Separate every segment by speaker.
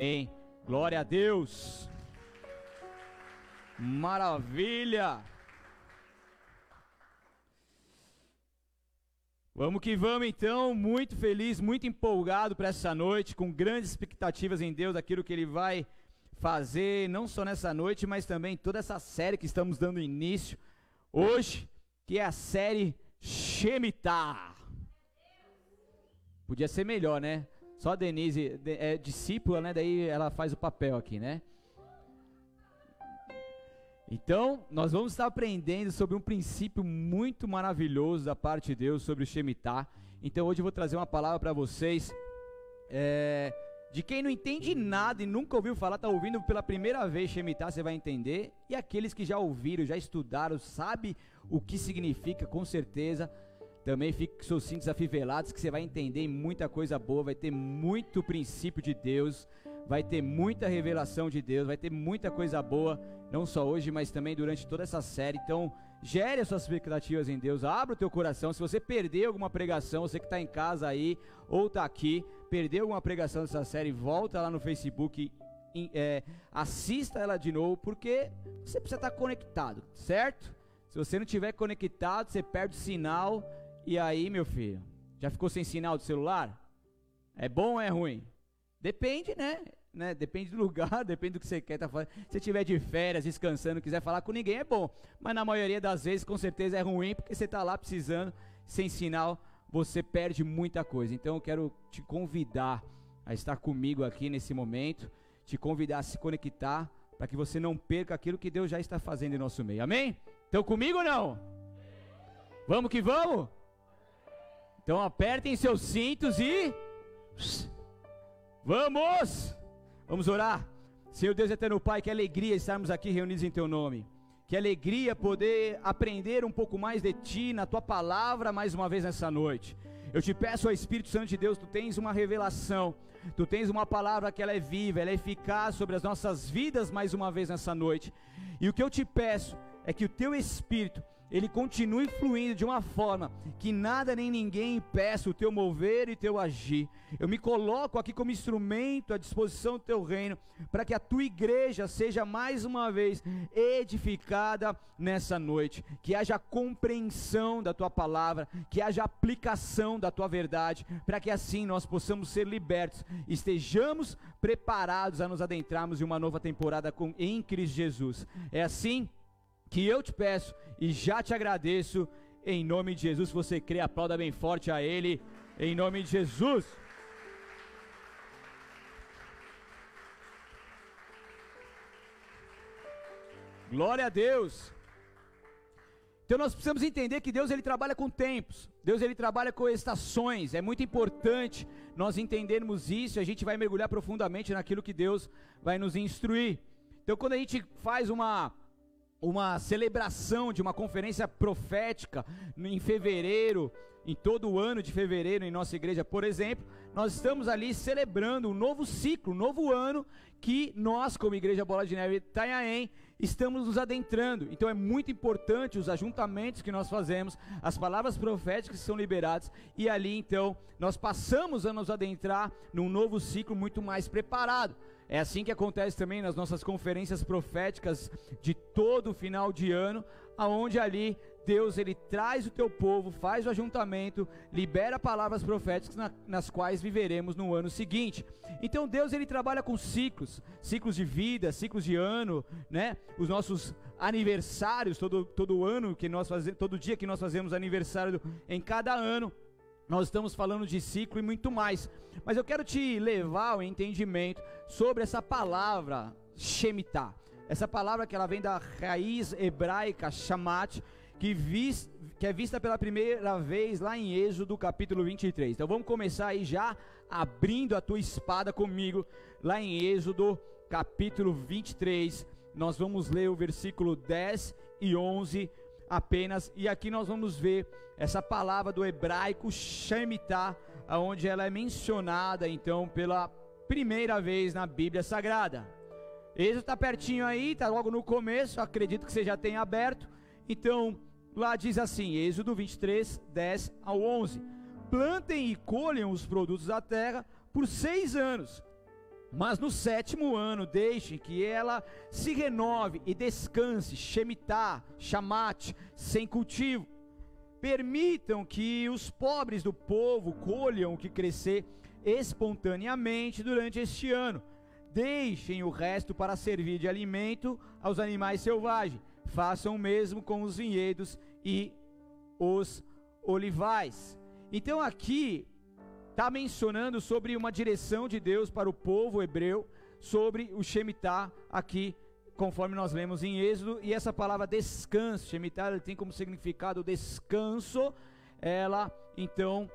Speaker 1: Amém. Glória a Deus. Maravilha. Vamos que vamos então, muito feliz, muito empolgado para essa noite, com grandes expectativas em Deus, aquilo que Ele vai fazer, não só nessa noite, mas também toda essa série que estamos dando início hoje, que é a série Shemitah. Podia ser melhor, né? Só a Denise é discípula, né? Daí ela faz o papel aqui, né? Então, nós vamos estar aprendendo sobre um princípio muito maravilhoso da parte de Deus sobre o Shemitah. Então, hoje eu vou trazer uma palavra para vocês. É, de quem não entende nada e nunca ouviu falar, está ouvindo pela primeira vez Shemitah, você vai entender. E aqueles que já ouviram, já estudaram, sabe o que significa, com certeza. Também fique com seus cintos afivelados, que você vai entender muita coisa boa, vai ter muito princípio de Deus, vai ter muita revelação de Deus, vai ter muita coisa boa não só hoje, mas também durante toda essa série. Então, gere as suas expectativas em Deus, abra o teu coração. Se você perdeu alguma pregação, você que está em casa aí ou está aqui, perdeu alguma pregação dessa série, volta lá no Facebook, é, assista ela de novo, porque você precisa estar tá conectado, certo? Se você não estiver conectado, você perde o sinal. E aí, meu filho, já ficou sem sinal do celular? É bom ou é ruim? Depende, né? né? Depende do lugar, depende do que você quer tá fazendo. Se tiver de férias, descansando, quiser falar com ninguém, é bom. Mas na maioria das vezes, com certeza, é ruim, porque você está lá precisando, sem sinal, você perde muita coisa. Então eu quero te convidar a estar comigo aqui nesse momento, te convidar a se conectar, para que você não perca aquilo que Deus já está fazendo em nosso meio. Amém? Estão comigo ou não? Vamos que vamos? Então apertem seus cintos e. Vamos! Vamos orar. Senhor Deus eterno Pai, que alegria estarmos aqui reunidos em Teu nome. Que alegria poder aprender um pouco mais de Ti, na Tua palavra, mais uma vez nessa noite. Eu te peço, ó Espírito Santo de Deus, Tu tens uma revelação, Tu tens uma palavra que ela é viva, ela é eficaz sobre as nossas vidas mais uma vez nessa noite. E o que eu te peço é que o Teu Espírito ele continue fluindo de uma forma que nada nem ninguém impeça o teu mover e teu agir. Eu me coloco aqui como instrumento à disposição do teu reino, para que a tua igreja seja mais uma vez edificada nessa noite, que haja compreensão da tua palavra, que haja aplicação da tua verdade, para que assim nós possamos ser libertos, estejamos preparados a nos adentrarmos em uma nova temporada com em Cristo Jesus. É assim que eu te peço e já te agradeço, em nome de Jesus. Se você crê, aplauda bem forte a Ele, em nome de Jesus. Glória a Deus. Então nós precisamos entender que Deus ele trabalha com tempos. Deus ele trabalha com estações. É muito importante nós entendermos isso. A gente vai mergulhar profundamente naquilo que Deus vai nos instruir. Então quando a gente faz uma uma celebração de uma conferência profética em fevereiro, em todo o ano de fevereiro em nossa igreja, por exemplo, nós estamos ali celebrando um novo ciclo, um novo ano que nós, como Igreja Bola de Neve Itanhaém, estamos nos adentrando. Então é muito importante os ajuntamentos que nós fazemos, as palavras proféticas que são liberadas, e ali então nós passamos a nos adentrar num novo ciclo muito mais preparado. É assim que acontece também nas nossas conferências proféticas de todo final de ano, aonde ali Deus ele traz o teu povo, faz o ajuntamento, libera palavras proféticas na, nas quais viveremos no ano seguinte. Então Deus ele trabalha com ciclos, ciclos de vida, ciclos de ano, né? Os nossos aniversários todo todo ano que nós fazemos, todo dia que nós fazemos aniversário em cada ano. Nós estamos falando de ciclo e muito mais. Mas eu quero te levar ao entendimento sobre essa palavra Shemitah. Essa palavra que ela vem da raiz hebraica Shamat, que, vis, que é vista pela primeira vez lá em Êxodo capítulo 23. Então vamos começar aí já abrindo a tua espada comigo, lá em Êxodo capítulo 23. Nós vamos ler o versículo 10 e 11 apenas, e aqui nós vamos ver essa palavra do hebraico Shemitah, aonde ela é mencionada então pela primeira vez na Bíblia Sagrada. Êxodo está pertinho aí, está logo no começo, acredito que você já tenha aberto. Então, lá diz assim, Êxodo 23, 10 ao 11: Plantem e colham os produtos da terra por seis anos, Mas no sétimo ano, deixem que ela se renove e descanse, Shemitah, Shamat, sem cultivo. Permitam que os pobres do povo colham o que crescer espontaneamente durante este ano. Deixem o resto para servir de alimento aos animais selvagens. Façam o mesmo com os vinhedos e os olivais. Então aqui está mencionando sobre uma direção de Deus para o povo hebreu, sobre o Shemitah aqui, conforme nós lemos em Êxodo, e essa palavra descanso, Shemitah tem como significado descanso, ela então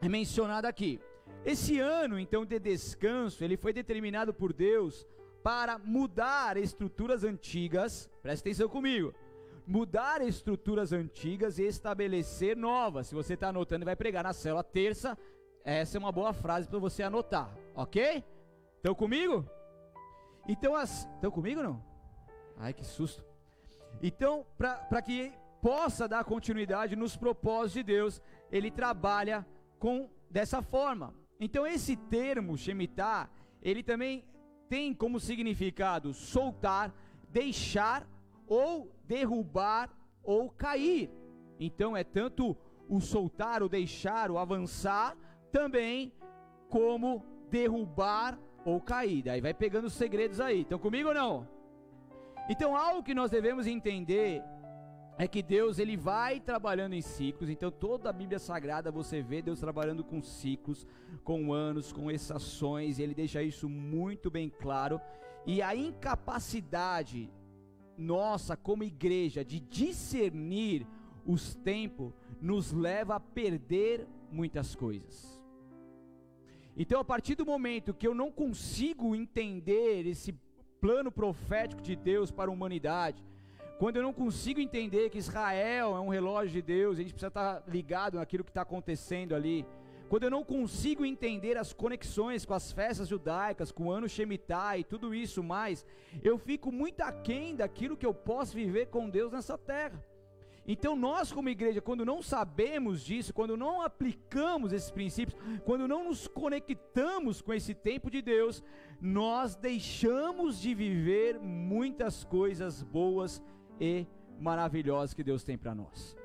Speaker 1: é mencionada aqui. Esse ano então de descanso, ele foi determinado por Deus para mudar estruturas antigas, presta atenção comigo, mudar estruturas antigas e estabelecer novas. Se você está anotando, vai pregar na célula terça, essa é uma boa frase para você anotar, ok? Estão comigo? Então as. Estão comigo não? Ai que susto. Então, para que possa dar continuidade nos propósitos de Deus, ele trabalha com dessa forma. Então esse termo Shemitah, ele também tem como significado soltar, deixar ou derrubar ou cair. Então é tanto o soltar, o deixar, o avançar, também como derrubar ou cair. Daí vai pegando os segredos aí. Estão comigo ou não? Então algo que nós devemos entender é que Deus ele vai trabalhando em ciclos. Então toda a Bíblia Sagrada você vê Deus trabalhando com ciclos, com anos, com estações. Ele deixa isso muito bem claro. E a incapacidade nossa como igreja de discernir os tempos nos leva a perder muitas coisas. Então, a partir do momento que eu não consigo entender esse plano profético de Deus para a humanidade, quando eu não consigo entender que Israel é um relógio de Deus, a gente precisa estar ligado naquilo que está acontecendo ali. Quando eu não consigo entender as conexões com as festas judaicas, com o ano Shemitah e tudo isso mais, eu fico muito aquém daquilo que eu posso viver com Deus nessa terra. Então, nós, como igreja, quando não sabemos disso, quando não aplicamos esses princípios, quando não nos conectamos com esse tempo de Deus, nós deixamos de viver muitas coisas boas e maravilhosas que Deus tem para nós.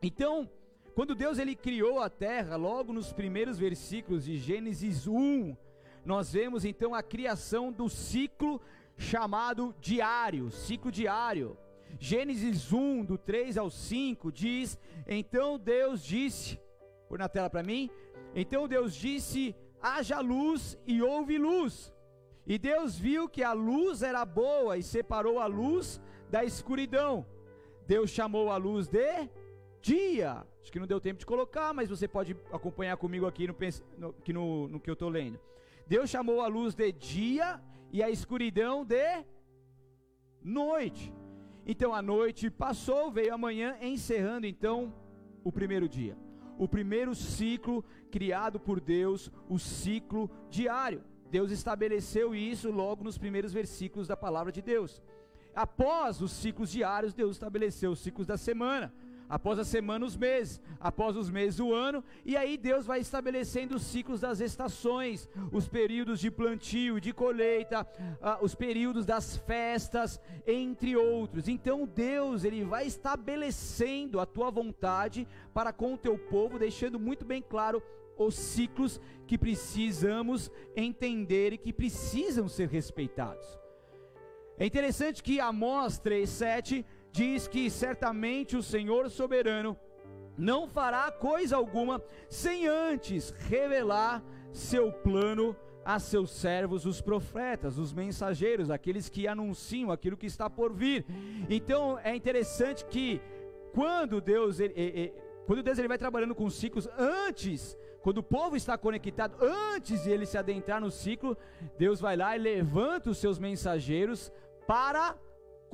Speaker 1: Então, quando Deus ele criou a terra, logo nos primeiros versículos de Gênesis 1, nós vemos então a criação do ciclo chamado diário, ciclo diário. Gênesis 1, do 3 ao 5, diz: Então Deus disse, por na tela para mim, então Deus disse: haja luz e houve luz. E Deus viu que a luz era boa e separou a luz da escuridão. Deus chamou a luz de dia. Acho que não deu tempo de colocar, mas você pode acompanhar comigo aqui no, no, no, no que eu estou lendo. Deus chamou a luz de dia e a escuridão de noite. Então a noite passou, veio a manhã, encerrando então o primeiro dia. O primeiro ciclo criado por Deus, o ciclo diário. Deus estabeleceu isso logo nos primeiros versículos da palavra de Deus. Após os ciclos diários, Deus estabeleceu os ciclos da semana após a semana os meses, após os meses o ano, e aí Deus vai estabelecendo os ciclos das estações, os períodos de plantio, de colheita, ah, os períodos das festas, entre outros. Então Deus, ele vai estabelecendo a tua vontade para com o teu povo, deixando muito bem claro os ciclos que precisamos entender e que precisam ser respeitados. É interessante que Amós 3:7 diz que certamente o Senhor soberano não fará coisa alguma sem antes revelar seu plano a seus servos, os profetas, os mensageiros, aqueles que anunciam aquilo que está por vir. Então é interessante que quando Deus ele, ele, quando Deus ele vai trabalhando com ciclos antes, quando o povo está conectado, antes de ele se adentrar no ciclo, Deus vai lá e levanta os seus mensageiros para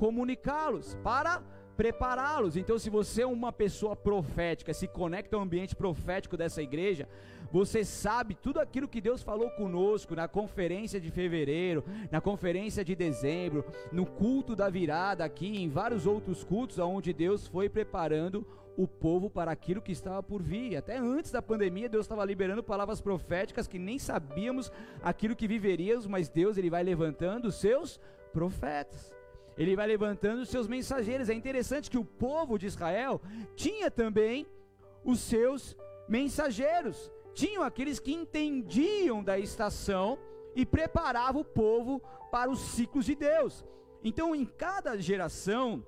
Speaker 1: comunicá-los, para prepará-los. Então, se você é uma pessoa profética, se conecta ao ambiente profético dessa igreja, você sabe tudo aquilo que Deus falou conosco na conferência de fevereiro, na conferência de dezembro, no culto da virada aqui, em vários outros cultos onde Deus foi preparando o povo para aquilo que estava por vir. Até antes da pandemia, Deus estava liberando palavras proféticas que nem sabíamos aquilo que viveríamos, mas Deus ele vai levantando os seus profetas. Ele vai levantando os seus mensageiros. É interessante que o povo de Israel tinha também os seus mensageiros. Tinham aqueles que entendiam da estação e preparavam o povo para os ciclos de Deus. Então, em cada geração,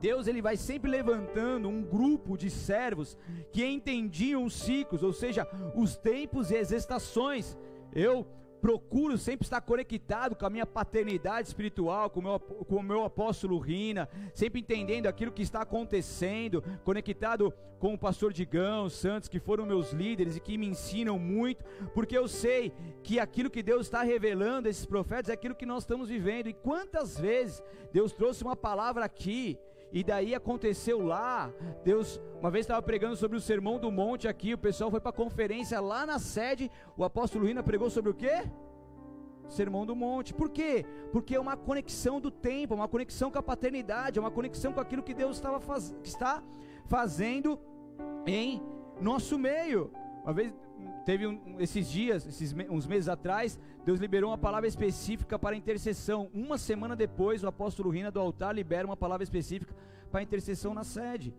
Speaker 1: Deus ele vai sempre levantando um grupo de servos que entendiam os ciclos, ou seja, os tempos e as estações. Eu procuro sempre estar conectado com a minha paternidade espiritual, com o meu, com o meu apóstolo Rina, sempre entendendo aquilo que está acontecendo, conectado com o pastor Digão, Santos, que foram meus líderes e que me ensinam muito, porque eu sei que aquilo que Deus está revelando, esses profetas, é aquilo que nós estamos vivendo. E quantas vezes Deus trouxe uma palavra aqui, e daí aconteceu lá. Deus, uma vez estava pregando sobre o sermão do monte aqui, o pessoal foi para a conferência lá na sede. O apóstolo Rina pregou sobre o quê? Sermão do Monte. Por quê? Porque é uma conexão do tempo, uma conexão com a paternidade, é uma conexão com aquilo que Deus estava faz... está fazendo em nosso meio. Uma vez teve um, esses dias, esses uns meses atrás, Deus liberou uma palavra específica para intercessão. Uma semana depois, o apóstolo Rina do altar libera uma palavra específica para intercessão na sede.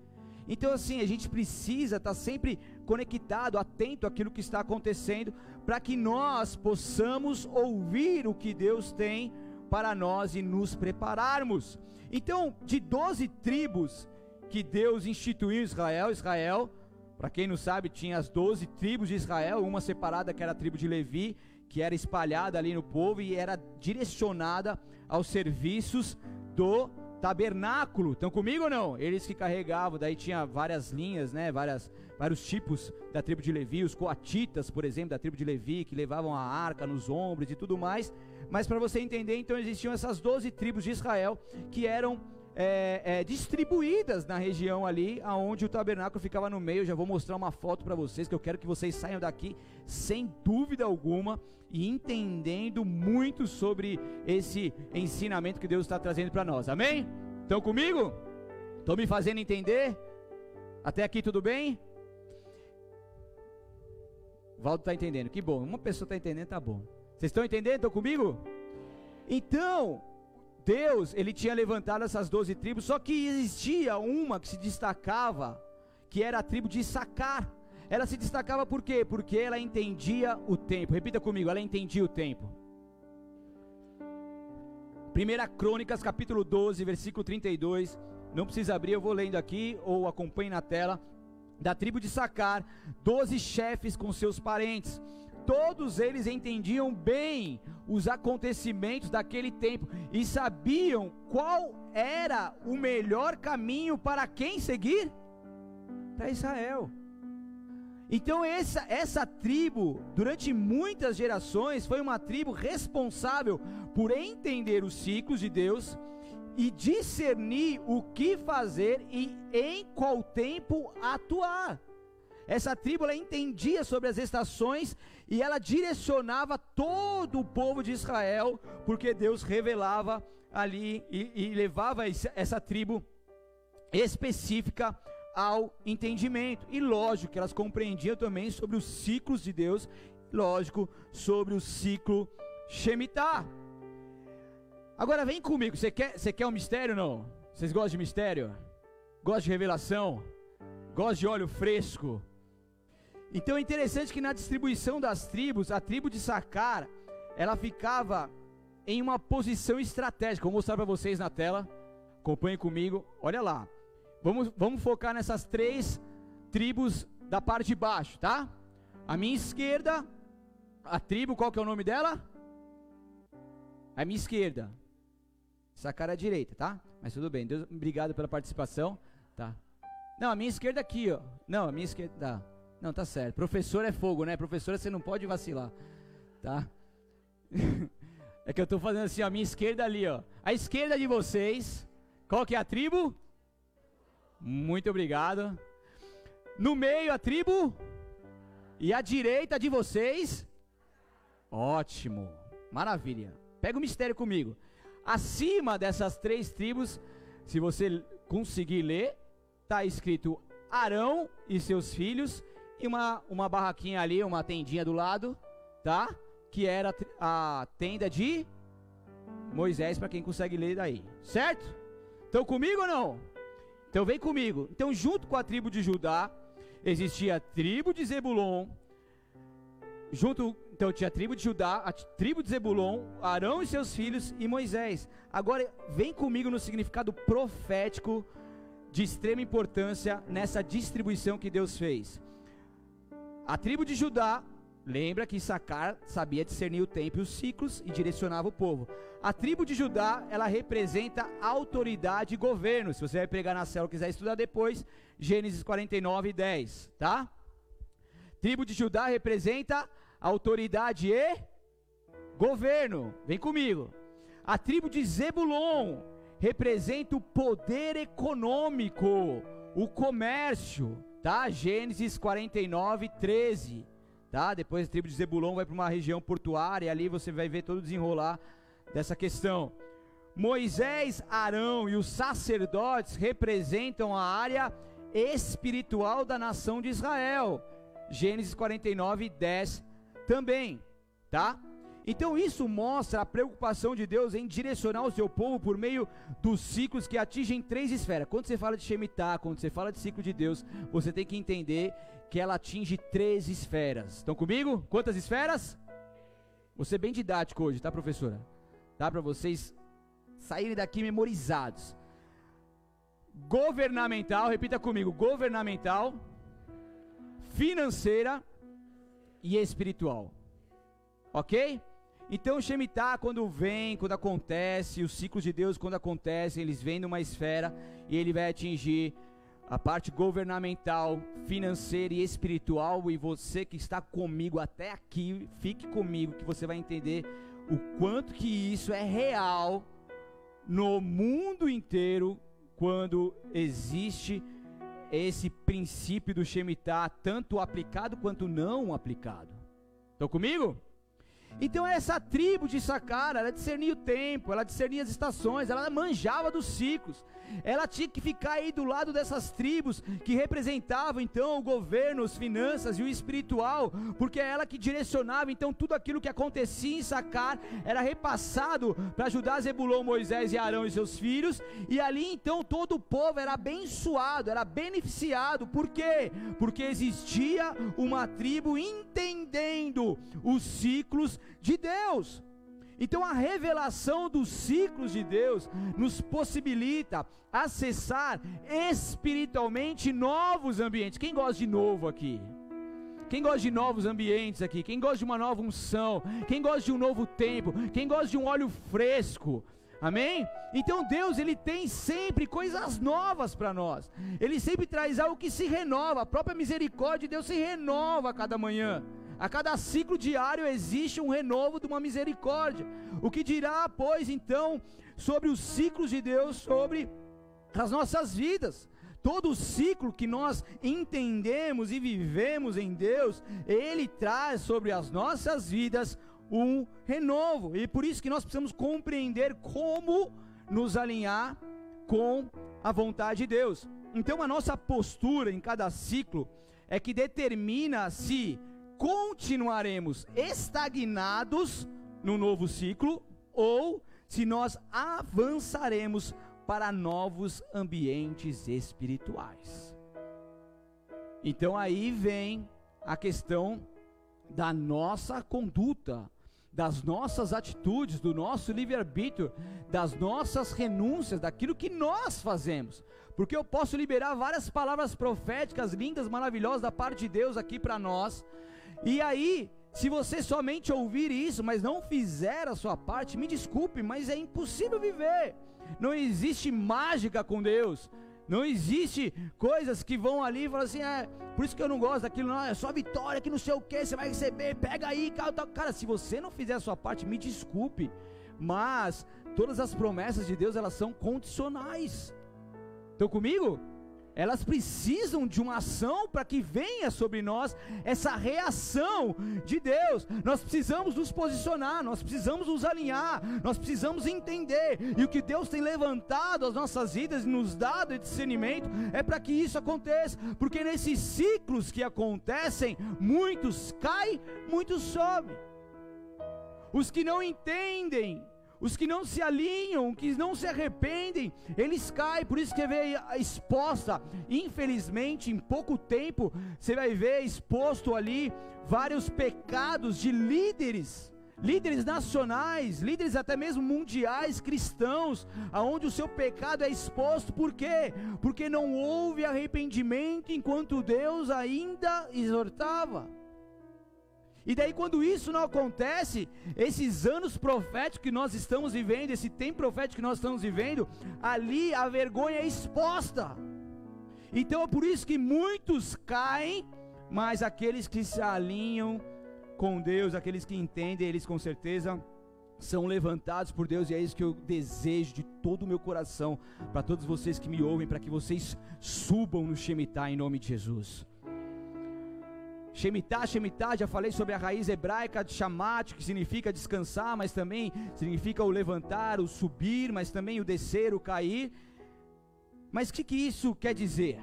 Speaker 1: Então, assim, a gente precisa estar sempre conectado, atento àquilo que está acontecendo, para que nós possamos ouvir o que Deus tem para nós e nos prepararmos. Então, de 12 tribos que Deus instituiu Israel, Israel para quem não sabe, tinha as doze tribos de Israel, uma separada que era a tribo de Levi, que era espalhada ali no povo e era direcionada aos serviços do tabernáculo. Estão comigo ou não? Eles que carregavam, daí tinha várias linhas, né, várias, vários tipos da tribo de Levi, os coatitas, por exemplo, da tribo de Levi, que levavam a arca nos ombros e tudo mais. Mas para você entender, então existiam essas doze tribos de Israel que eram é, é, distribuídas na região ali, aonde o tabernáculo ficava no meio. Eu já vou mostrar uma foto para vocês, que eu quero que vocês saiam daqui sem dúvida alguma e entendendo muito sobre esse ensinamento que Deus está trazendo para nós. Amém? Estão comigo? Estão me fazendo entender? Até aqui tudo bem? Valdo está entendendo, que bom. Uma pessoa está entendendo, tá bom. Vocês estão entendendo? Estão comigo? Então, Deus, ele tinha levantado essas doze tribos, só que existia uma que se destacava, que era a tribo de Sacar. Ela se destacava por quê? Porque ela entendia o tempo. Repita comigo, ela entendia o tempo. 1 Crônicas, capítulo 12, versículo 32. Não precisa abrir, eu vou lendo aqui ou acompanhe na tela. Da tribo de Sacar, doze chefes com seus parentes todos eles entendiam bem os acontecimentos daquele tempo e sabiam qual era o melhor caminho para quem seguir? Para Israel. Então essa, essa tribo, durante muitas gerações, foi uma tribo responsável por entender os ciclos de Deus e discernir o que fazer e em qual tempo atuar. Essa tribo ela entendia sobre as estações e ela direcionava todo o povo de Israel, porque Deus revelava ali e, e levava essa tribo específica ao entendimento. E lógico que elas compreendiam também sobre os ciclos de Deus, lógico, sobre o ciclo Shemitah. Agora vem comigo, você quer, você quer um mistério não? Vocês gostam de mistério? Gostam de revelação? Gostam de óleo fresco? Então é interessante que na distribuição das tribos, a tribo de Sacar, ela ficava em uma posição estratégica. Vou mostrar para vocês na tela. Acompanhe comigo. Olha lá. Vamos, vamos focar nessas três tribos da parte de baixo, tá? A minha esquerda, a tribo, qual que é o nome dela? A minha esquerda. Sacar a direita, tá? Mas tudo bem. Deus, obrigado pela participação, tá? Não, a minha esquerda aqui, ó. Não, a minha esquerda, tá. Não, tá certo. Professor é fogo, né? Professora você não pode vacilar. Tá? é que eu tô fazendo assim, a minha esquerda ali, ó. A esquerda de vocês, qual que é a tribo? Muito obrigado. No meio a tribo e a direita de vocês. Ótimo. Maravilha. Pega o mistério comigo. Acima dessas três tribos, se você conseguir ler, está escrito Arão e seus filhos e uma, uma barraquinha ali, uma tendinha do lado, tá? Que era a tenda de Moisés, para quem consegue ler daí, certo? Estão comigo ou não? Então vem comigo. Então, junto com a tribo de Judá, existia a tribo de Zebulon, junto então tinha a tribo de Judá, a tribo de Zebulon, Arão e seus filhos e Moisés. Agora vem comigo no significado profético de extrema importância nessa distribuição que Deus fez. A tribo de Judá, lembra que Sacar sabia discernir o tempo e os ciclos e direcionava o povo. A tribo de Judá, ela representa autoridade e governo. Se você vai pregar na célula quiser estudar depois, Gênesis 49, 10, tá? Tribo de Judá representa autoridade e governo. Vem comigo. A tribo de Zebulon representa o poder econômico, o comércio, tá? Gênesis 49, 13. Tá? Depois a tribo de Zebulon vai para uma região portuária e ali você vai ver todo o desenrolar dessa questão. Moisés, Arão e os sacerdotes representam a área espiritual da nação de Israel. Gênesis 49, 10 também, tá? Então isso mostra a preocupação de Deus em direcionar o seu povo por meio dos ciclos que atingem três esferas. Quando você fala de Shemitah, quando você fala de ciclo de Deus, você tem que entender que ela atinge três esferas. Estão comigo? Quantas esferas? Você é bem didático hoje, tá, professora? Dá para vocês saírem daqui memorizados. Governamental, repita comigo: governamental, financeira e espiritual. Ok? Então o Shemitah, quando vem, quando acontece, os ciclos de Deus, quando acontecem, eles vêm numa esfera e ele vai atingir a parte governamental, financeira e espiritual. E você que está comigo até aqui, fique comigo, que você vai entender o quanto que isso é real no mundo inteiro quando existe esse princípio do Shemitah, tanto aplicado quanto não aplicado. Estão comigo? Então essa tribo de Sacar, ela discernia o tempo, ela discernia as estações, ela manjava dos ciclos. Ela tinha que ficar aí do lado dessas tribos que representavam então o governo, as finanças e o espiritual, porque é ela que direcionava então tudo aquilo que acontecia em Sacar era repassado para ajudar Zebulon, Moisés e Arão e seus filhos, e ali então todo o povo era abençoado, era beneficiado. Por quê? Porque existia uma tribo entendendo os ciclos de Deus. Então a revelação dos ciclos de Deus nos possibilita acessar espiritualmente novos ambientes. Quem gosta de novo aqui? Quem gosta de novos ambientes aqui? Quem gosta de uma nova unção? Quem gosta de um novo tempo? Quem gosta de um óleo fresco? Amém? Então Deus, ele tem sempre coisas novas para nós. Ele sempre traz algo que se renova. A própria misericórdia de Deus se renova a cada manhã. A cada ciclo diário existe um renovo de uma misericórdia. O que dirá, pois, então, sobre os ciclos de Deus sobre as nossas vidas? Todo o ciclo que nós entendemos e vivemos em Deus, Ele traz sobre as nossas vidas um renovo. E por isso que nós precisamos compreender como nos alinhar com a vontade de Deus. Então a nossa postura em cada ciclo é que determina se continuaremos estagnados no novo ciclo ou se nós avançaremos para novos ambientes espirituais. Então aí vem a questão da nossa conduta, das nossas atitudes, do nosso livre-arbítrio, das nossas renúncias, daquilo que nós fazemos. Porque eu posso liberar várias palavras proféticas lindas, maravilhosas da parte de Deus aqui para nós, e aí, se você somente ouvir isso, mas não fizer a sua parte, me desculpe, mas é impossível viver. Não existe mágica com Deus. Não existe coisas que vão ali e falam assim, é, por isso que eu não gosto daquilo, não, é só vitória, que não sei o que, você vai receber, pega aí, cara, cara, se você não fizer a sua parte, me desculpe, mas todas as promessas de Deus, elas são condicionais. Estão comigo? Elas precisam de uma ação para que venha sobre nós essa reação de Deus. Nós precisamos nos posicionar, nós precisamos nos alinhar, nós precisamos entender. E o que Deus tem levantado as nossas vidas e nos dado de discernimento é para que isso aconteça, porque nesses ciclos que acontecem, muitos caem, muitos sobem. Os que não entendem os que não se alinham, que não se arrependem, eles caem, por isso que vê exposta, infelizmente, em pouco tempo, você vai ver exposto ali vários pecados de líderes, líderes nacionais, líderes até mesmo mundiais cristãos, aonde o seu pecado é exposto, por quê? Porque não houve arrependimento enquanto Deus ainda exortava. E daí, quando isso não acontece, esses anos proféticos que nós estamos vivendo, esse tempo profético que nós estamos vivendo, ali a vergonha é exposta. Então é por isso que muitos caem, mas aqueles que se alinham com Deus, aqueles que entendem, eles com certeza são levantados por Deus, e é isso que eu desejo de todo o meu coração para todos vocês que me ouvem, para que vocês subam no Shemitah em nome de Jesus. Shemitah, Shemitah, já falei sobre a raiz hebraica de Shamat, que significa descansar, mas também significa o levantar, o subir, mas também o descer, o cair. Mas o que, que isso quer dizer?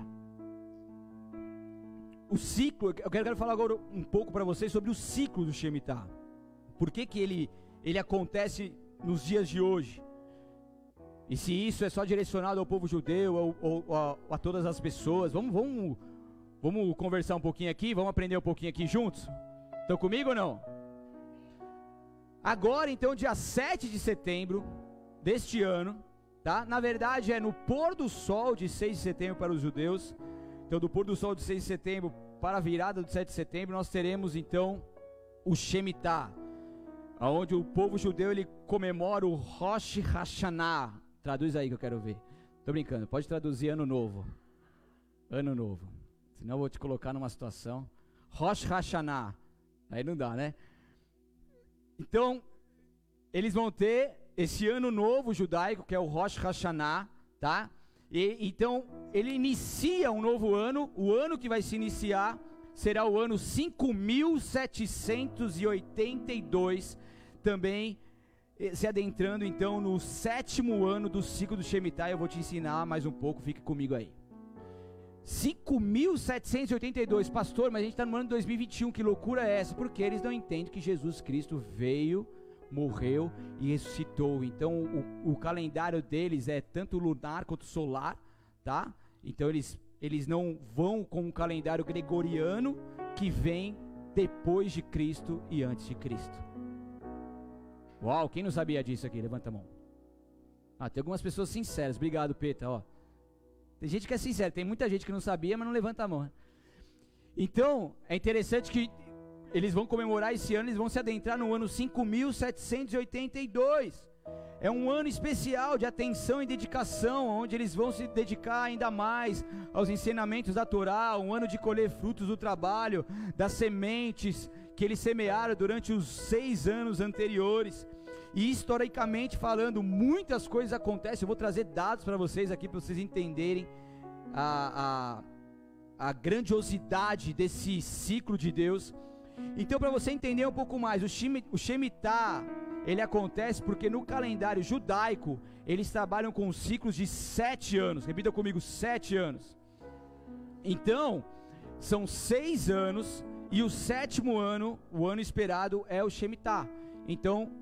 Speaker 1: O ciclo, eu quero, quero falar agora um pouco para vocês sobre o ciclo do Shemitah. Por que, que ele, ele acontece nos dias de hoje? E se isso é só direcionado ao povo judeu ou, ou, ou a, a, todas as pessoas, vamos, vamos Vamos conversar um pouquinho aqui, vamos aprender um pouquinho aqui juntos? Estão comigo ou não? Agora, então, dia 7 de setembro deste ano, tá? Na verdade, é no pôr do sol de 6 de setembro para os judeus. Então, do pôr do sol de 6 de setembro para a virada do 7 de setembro, nós teremos então o Shemitah, aonde o povo judeu ele comemora o Rosh Hashanah. Traduz aí que eu quero ver. Tô brincando, pode traduzir ano novo. Ano novo. Senão eu vou te colocar numa situação. Rosh Hashanah. Aí não dá, né? Então, eles vão ter esse ano novo judaico, que é o Rosh Hashanah, tá? E, então, ele inicia um novo ano. O ano que vai se iniciar será o ano 5782, também eh, se adentrando então no sétimo ano do ciclo do Shemitah. Eu vou te ensinar mais um pouco, fique comigo aí. 5.782, pastor, mas a gente está no ano de 2021, que loucura é essa? Porque eles não entendem que Jesus Cristo veio, morreu e ressuscitou. Então o, o calendário deles é tanto lunar quanto solar, tá? Então eles, eles não vão com o calendário gregoriano que vem depois de Cristo e antes de Cristo. Uau, quem não sabia disso aqui? Levanta a mão. Ah, tem algumas pessoas sinceras. Obrigado, Peta, ó. Tem gente que é sincera, tem muita gente que não sabia, mas não levanta a mão. Então, é interessante que eles vão comemorar esse ano, eles vão se adentrar no ano 5782. É um ano especial de atenção e dedicação, onde eles vão se dedicar ainda mais aos ensinamentos da Torá, um ano de colher frutos do trabalho, das sementes que eles semearam durante os seis anos anteriores. E historicamente falando, muitas coisas acontecem. Eu vou trazer dados para vocês aqui para vocês entenderem a, a, a grandiosidade desse ciclo de Deus. Então, para você entender um pouco mais, o, o Shemitah, ele acontece porque no calendário judaico, eles trabalham com ciclos de sete anos. Repita comigo, sete anos. Então, são seis anos, e o sétimo ano, o ano esperado, é o Shemitah. Então,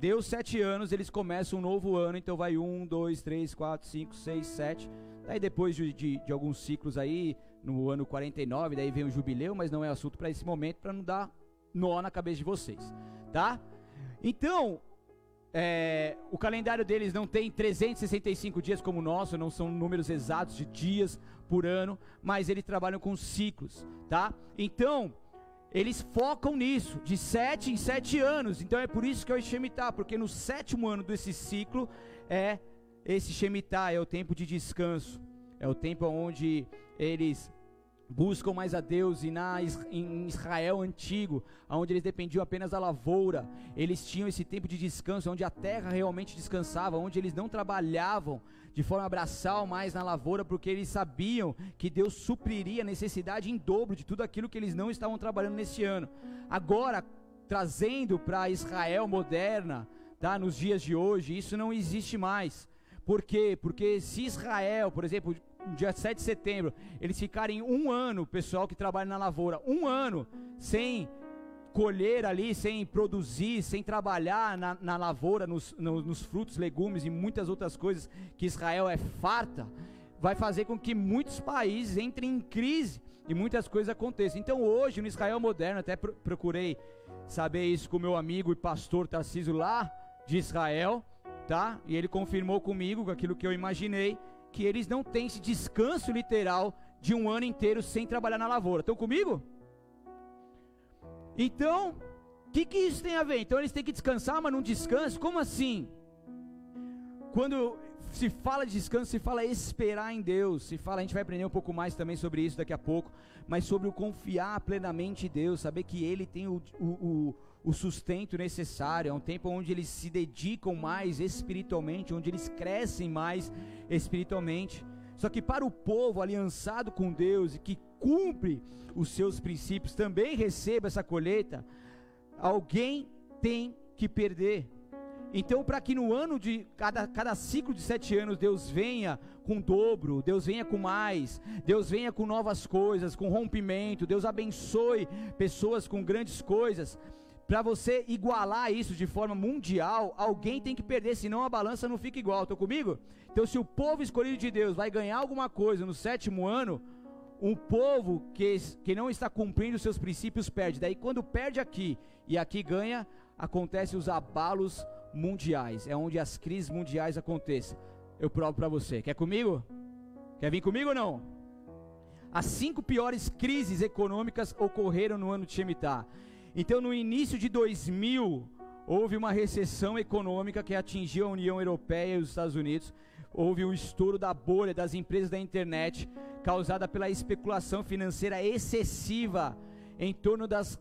Speaker 1: Deu sete anos, eles começam um novo ano, então vai um, dois, três, quatro, cinco, seis, sete. Daí depois de, de, de alguns ciclos aí, no ano 49, daí vem o jubileu, mas não é assunto para esse momento, para não dar nó na cabeça de vocês, tá? Então, é, o calendário deles não tem 365 dias como o nosso, não são números exatos de dias por ano, mas eles trabalham com ciclos, tá? Então, eles focam nisso, de sete em sete anos. Então é por isso que é o Shemitah, porque no sétimo ano desse ciclo é esse Shemitah, é o tempo de descanso, é o tempo onde eles buscam mais a Deus e na em Israel antigo, onde eles dependiam apenas da lavoura, eles tinham esse tempo de descanso, onde a terra realmente descansava, onde eles não trabalhavam de forma braçal mais na lavoura, porque eles sabiam que Deus supriria a necessidade em dobro de tudo aquilo que eles não estavam trabalhando nesse ano. Agora, trazendo para Israel moderna, tá, nos dias de hoje, isso não existe mais. Por quê? Porque se Israel, por exemplo, dia 7 de setembro, eles ficarem um ano, pessoal que trabalha na lavoura, um ano sem colher ali, sem produzir, sem trabalhar na, na lavoura, nos, no, nos frutos, legumes e muitas outras coisas que Israel é farta, vai fazer com que muitos países entrem em crise e muitas coisas aconteçam. Então hoje no Israel moderno, até procurei saber isso com meu amigo e pastor Tarcísio lá de Israel, tá? E ele confirmou comigo com aquilo que eu imaginei que eles não têm esse descanso literal de um ano inteiro sem trabalhar na lavoura. Estão comigo? Então, o que, que isso tem a ver? Então eles têm que descansar, mas não descanso? Como assim? Quando se fala de descanso, se fala esperar em Deus, se fala, a gente vai aprender um pouco mais também sobre isso daqui a pouco, mas sobre o confiar plenamente em Deus, saber que Ele tem o, o, o sustento necessário, é um tempo onde eles se dedicam mais espiritualmente, onde eles crescem mais espiritualmente. Só que para o povo aliançado com Deus e que cumpre os seus princípios, também receba essa colheita, alguém tem que perder. Então, para que no ano de cada, cada ciclo de sete anos Deus venha com dobro, Deus venha com mais, Deus venha com novas coisas, com rompimento, Deus abençoe pessoas com grandes coisas, para você igualar isso de forma mundial, alguém tem que perder, senão a balança não fica igual. Estão comigo? Então, se o povo escolhido de Deus vai ganhar alguma coisa no sétimo ano, um povo que, que não está cumprindo seus princípios perde. Daí, quando perde aqui e aqui ganha, acontecem os abalos mundiais. É onde as crises mundiais acontecem. Eu provo para você. Quer comigo? Quer vir comigo ou não? As cinco piores crises econômicas ocorreram no ano de Shemitah. Então, no início de 2000, houve uma recessão econômica que atingiu a União Europeia e os Estados Unidos. Houve o estouro da bolha das empresas da internet, causada pela especulação financeira excessiva em torno das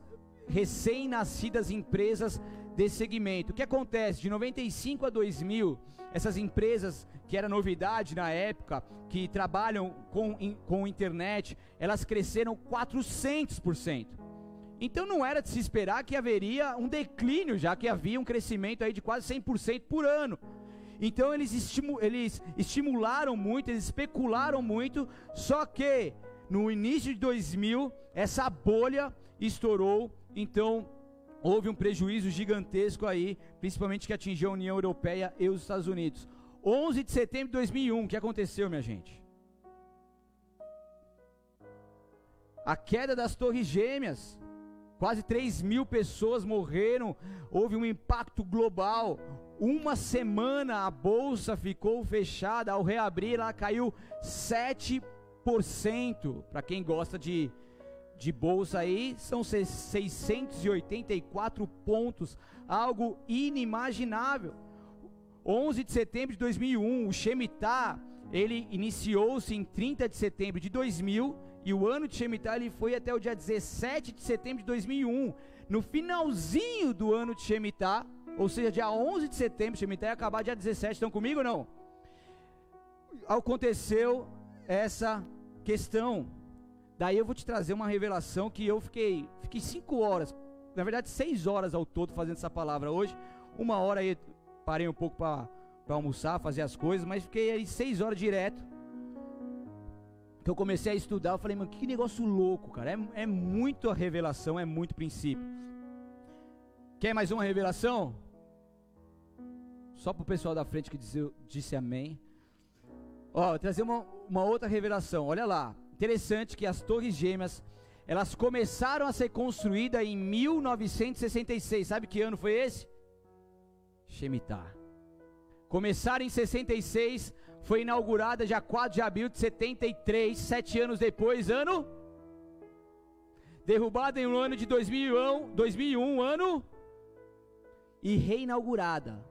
Speaker 1: recém-nascidas empresas desse segmento. O que acontece? De 95 a 2000, essas empresas que era novidade na época, que trabalham com, com internet, elas cresceram 400%. Então não era de se esperar que haveria um declínio, já que havia um crescimento aí de quase 100% por ano. Então eles, estimu eles estimularam muito, eles especularam muito, só que no início de 2000 essa bolha estourou, então houve um prejuízo gigantesco aí, principalmente que atingiu a União Europeia e os Estados Unidos. 11 de setembro de 2001, o que aconteceu, minha gente? A queda das Torres Gêmeas. Quase 3 mil pessoas morreram, houve um impacto global. Uma semana a bolsa ficou fechada, ao reabrir ela caiu 7%. Para quem gosta de, de bolsa aí, são 684 pontos, algo inimaginável. 11 de setembro de 2001, o Shemitah, ele iniciou-se em 30 de setembro de 2000 e o ano de Shemitah ele foi até o dia 17 de setembro de 2001. No finalzinho do ano de Shemitah, ou seja, dia 11 de setembro, Shemitah ia acabar dia 17. Estão comigo ou não? Aconteceu essa questão. Daí eu vou te trazer uma revelação que eu fiquei, fiquei cinco horas, na verdade seis horas ao todo fazendo essa palavra hoje. Uma hora aí parei um pouco para almoçar, fazer as coisas, mas fiquei aí seis horas direto eu comecei a estudar, eu falei, mano, que negócio louco, cara. É, é muito a revelação, é muito princípio. Quer mais uma revelação? Só para o pessoal da frente que disse, disse amém. Ó, vou trazer uma, uma outra revelação. Olha lá. Interessante que as torres gêmeas, elas começaram a ser construídas em 1966. Sabe que ano foi esse? Shemitah. Começaram em 66, foi inaugurada dia 4 de abril de 73, sete anos depois, ano derrubada em um ano de 2001, 2001 ano e reinaugurada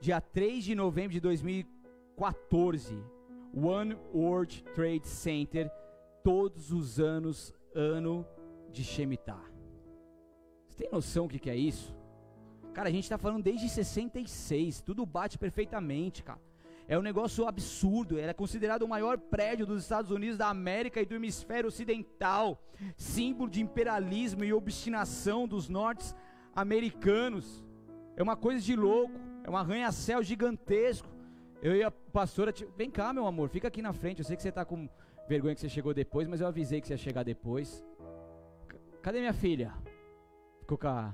Speaker 1: dia 3 de novembro de 2014, One World Trade Center todos os anos, ano de Shemitah. Você tem noção o que, que é isso? Cara, a gente está falando desde 66, tudo bate perfeitamente, cara. É um negócio absurdo. Era considerado o maior prédio dos Estados Unidos da América e do hemisfério ocidental, símbolo de imperialismo e obstinação dos nortes americanos. É uma coisa de louco, é um arranha-céu gigantesco. Eu e a pastora, vem cá, meu amor, fica aqui na frente. Eu sei que você está com vergonha que você chegou depois, mas eu avisei que você ia chegar depois. Cadê minha filha? Ficou com, a,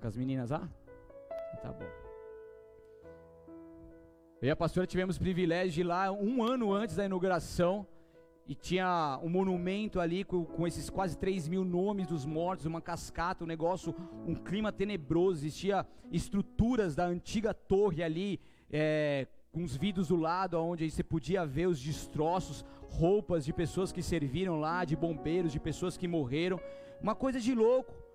Speaker 1: com as meninas lá? Tá bom. Eu e a pastora tivemos o privilégio de ir lá um ano antes da inauguração e tinha um monumento ali com, com, esses quase 3 mil nomes dos mortos, uma cascata, um negócio, um clima tenebroso. Existia estruturas da antiga torre ali, é, com os vidros do lado, onde você podia ver os destroços, roupas de pessoas que serviram lá, de bombeiros, de pessoas que morreram. Uma coisa de louco.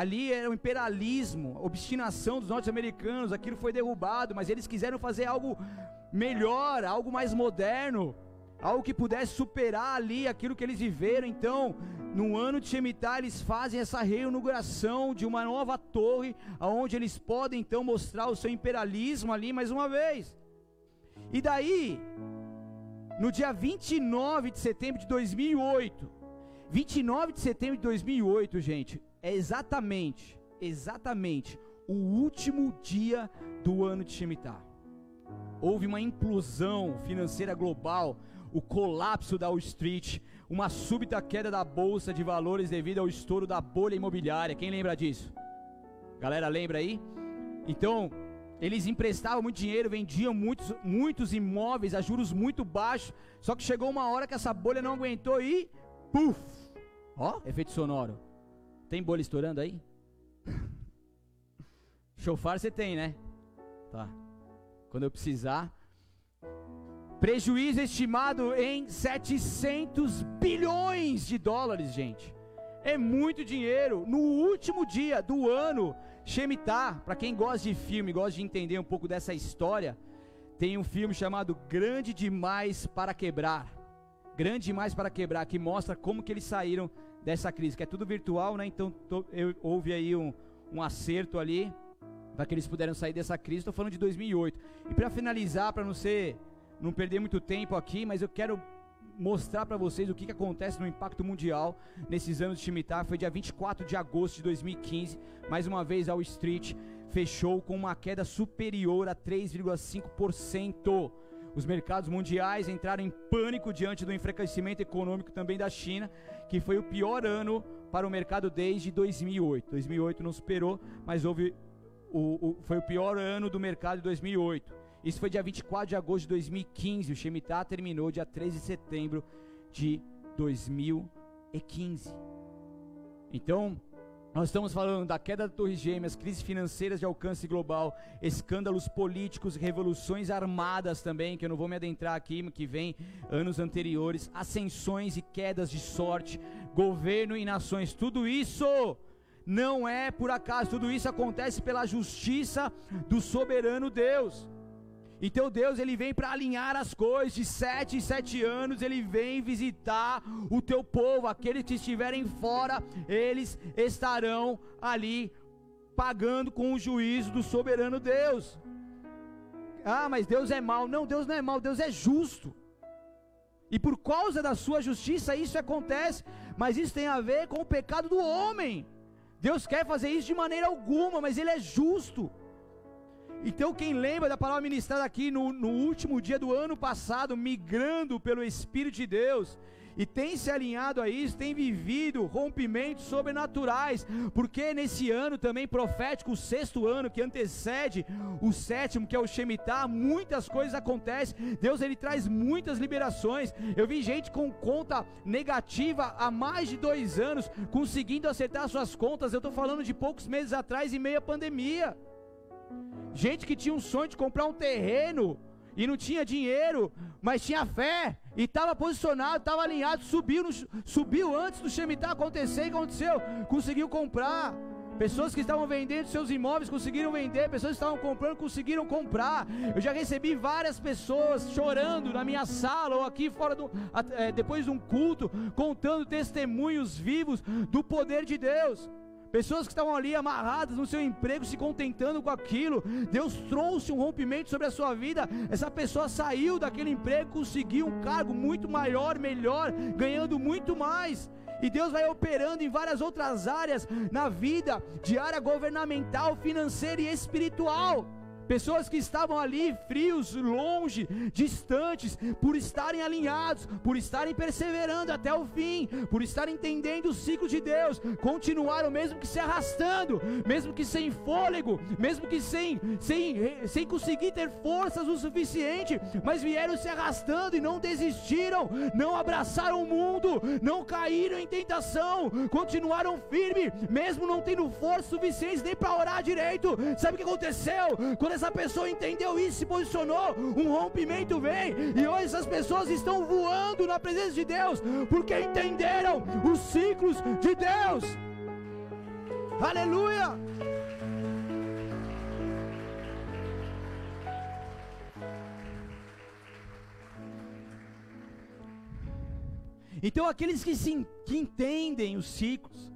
Speaker 1: Ali era o imperialismo, obstinação dos norte-americanos, aquilo foi derrubado, mas eles quiseram fazer algo melhor, algo mais moderno, algo que pudesse superar ali aquilo que eles viveram. Então, no ano de Shemitah, eles fazem essa reinauguração de uma nova torre, aonde eles podem então mostrar o seu imperialismo ali mais uma vez. E daí, no dia 29 de setembro de 2008, 29 de setembro de 2008, gente, é exatamente, exatamente o último dia do ano de Shemitah. Houve uma implosão financeira global, o colapso da Wall Street, uma súbita queda da bolsa de valores devido ao estouro da bolha imobiliária. Quem lembra disso? Galera, lembra aí? Então, eles emprestavam muito dinheiro, vendiam muitos, muitos imóveis a juros muito baixos. Só que chegou uma hora que essa bolha não aguentou e. Puf! Ó, efeito sonoro. Tem bolha estourando aí? Chofar você tem, né? Tá. Quando eu precisar. Prejuízo estimado em 700 bilhões de dólares, gente. É muito dinheiro. No último dia do ano, Shemitah, para quem gosta de filme, gosta de entender um pouco dessa história, tem um filme chamado Grande Demais para Quebrar. Grande Demais para Quebrar, que mostra como que eles saíram dessa crise, que é tudo virtual, né? Então tô, eu, houve aí um, um acerto ali para que eles pudessem sair dessa crise. Estou falando de 2008. E para finalizar, para não ser, não perder muito tempo aqui, mas eu quero mostrar para vocês o que, que acontece no impacto mundial nesses anos de Shemitah. Foi dia 24 de agosto de 2015. Mais uma vez, Wall Street fechou com uma queda superior a 3,5%. Os mercados mundiais entraram em pânico diante do enfraquecimento econômico também da China, que foi o pior ano para o mercado desde 2008. 2008 não superou, mas houve o, o, foi o pior ano do mercado de 2008. Isso foi dia 24 de agosto de 2015. O Shemitah terminou dia 13 de setembro de 2015. Então, nós estamos falando da queda das Torres Gêmeas, crises financeiras de alcance global, escândalos políticos, revoluções armadas também, que eu não vou me adentrar aqui, que vem anos anteriores, ascensões e quedas de sorte, governo e nações, tudo isso não é por acaso, tudo isso acontece pela justiça do soberano Deus. Então Deus ele vem para alinhar as coisas. De sete em sete anos ele vem visitar o teu povo. Aqueles que estiverem fora, eles estarão ali pagando com o juízo do soberano Deus. Ah, mas Deus é mau. Não, Deus não é mau, Deus é justo. E por causa da sua justiça isso acontece, mas isso tem a ver com o pecado do homem. Deus quer fazer isso de maneira alguma, mas ele é justo. Então, quem lembra da palavra ministrada aqui no, no último dia do ano passado, migrando pelo Espírito de Deus, e tem se alinhado a isso, tem vivido rompimentos sobrenaturais, porque nesse ano também profético, o sexto ano que antecede o sétimo, que é o Shemitah, muitas coisas acontecem. Deus ele traz muitas liberações. Eu vi gente com conta negativa há mais de dois anos conseguindo acertar suas contas. Eu estou falando de poucos meses atrás, e meia pandemia. Gente que tinha um sonho de comprar um terreno e não tinha dinheiro, mas tinha fé e estava posicionado, estava alinhado, subiu, no, subiu antes do Shemitah acontecer e aconteceu, conseguiu comprar. Pessoas que estavam vendendo seus imóveis conseguiram vender, pessoas que estavam comprando conseguiram comprar. Eu já recebi várias pessoas chorando na minha sala ou aqui fora do, é, depois de um culto, contando testemunhos vivos do poder de Deus. Pessoas que estavam ali amarradas no seu emprego, se contentando com aquilo. Deus trouxe um rompimento sobre a sua vida. Essa pessoa saiu daquele emprego, conseguiu um cargo muito maior, melhor, ganhando muito mais. E Deus vai operando em várias outras áreas na vida, de área governamental, financeira e espiritual. Pessoas que estavam ali frios, longe, distantes, por estarem alinhados, por estarem perseverando até o fim, por estarem entendendo o ciclo de Deus, continuaram mesmo que se arrastando, mesmo que sem fôlego, mesmo que sem, sem, sem conseguir ter forças o suficiente, mas vieram se arrastando e não desistiram, não abraçaram o mundo, não caíram em tentação, continuaram firmes, mesmo não tendo força suficiente nem para orar direito. Sabe o que aconteceu? Quando essa pessoa entendeu isso, se posicionou, um rompimento vem, e hoje essas pessoas estão voando na presença de Deus, porque entenderam os ciclos de Deus. Aleluia! Então, aqueles que, se, que entendem os ciclos,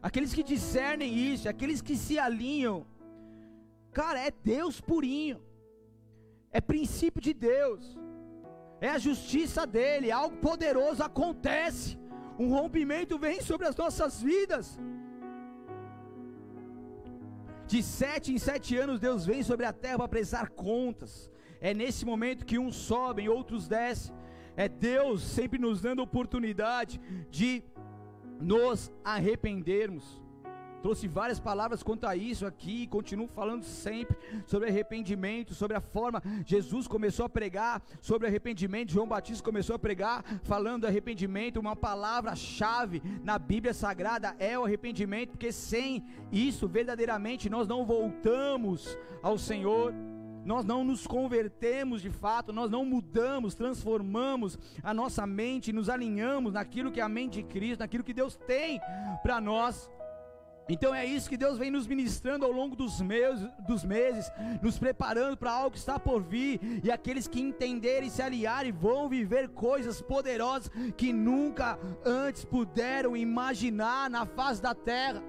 Speaker 1: aqueles que discernem isso, aqueles que se alinham, Cara, é Deus purinho. É princípio de Deus. É a justiça dele. Algo poderoso acontece. Um rompimento vem sobre as nossas vidas. De sete em sete anos, Deus vem sobre a terra para prestar contas. É nesse momento que uns sobem, outros descem. É Deus sempre nos dando oportunidade de nos arrependermos trouxe várias palavras quanto a isso aqui, continuo falando sempre sobre arrependimento, sobre a forma Jesus começou a pregar sobre arrependimento, João Batista começou a pregar falando do arrependimento, uma palavra-chave na Bíblia Sagrada é o arrependimento, porque sem isso verdadeiramente nós não voltamos ao Senhor nós não nos convertemos de fato, nós não mudamos, transformamos a nossa mente, nos alinhamos naquilo que é a mente de Cristo, naquilo que Deus tem para nós. Então é isso que Deus vem nos ministrando ao longo dos, meus, dos meses, nos preparando para algo que está por vir, e aqueles que entenderem se aliarem vão viver coisas poderosas que nunca antes puderam imaginar na face da terra.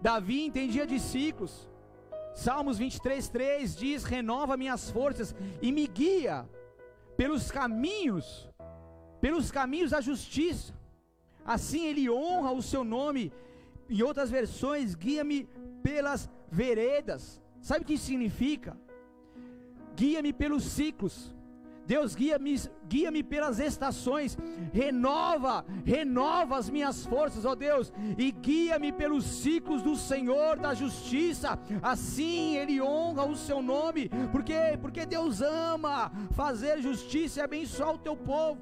Speaker 1: Davi entendia de ciclos, Salmos 23, 3 diz: Renova minhas forças e me guia pelos caminhos, pelos caminhos da justiça Assim ele honra o seu nome. Em outras versões, guia-me pelas veredas. Sabe o que significa? Guia-me pelos ciclos. Deus guia-me guia -me pelas estações, renova, renova as minhas forças, ó Deus, e guia-me pelos ciclos do Senhor da justiça. Assim Ele honra o seu nome, porque porque Deus ama fazer justiça e abençoar o teu povo.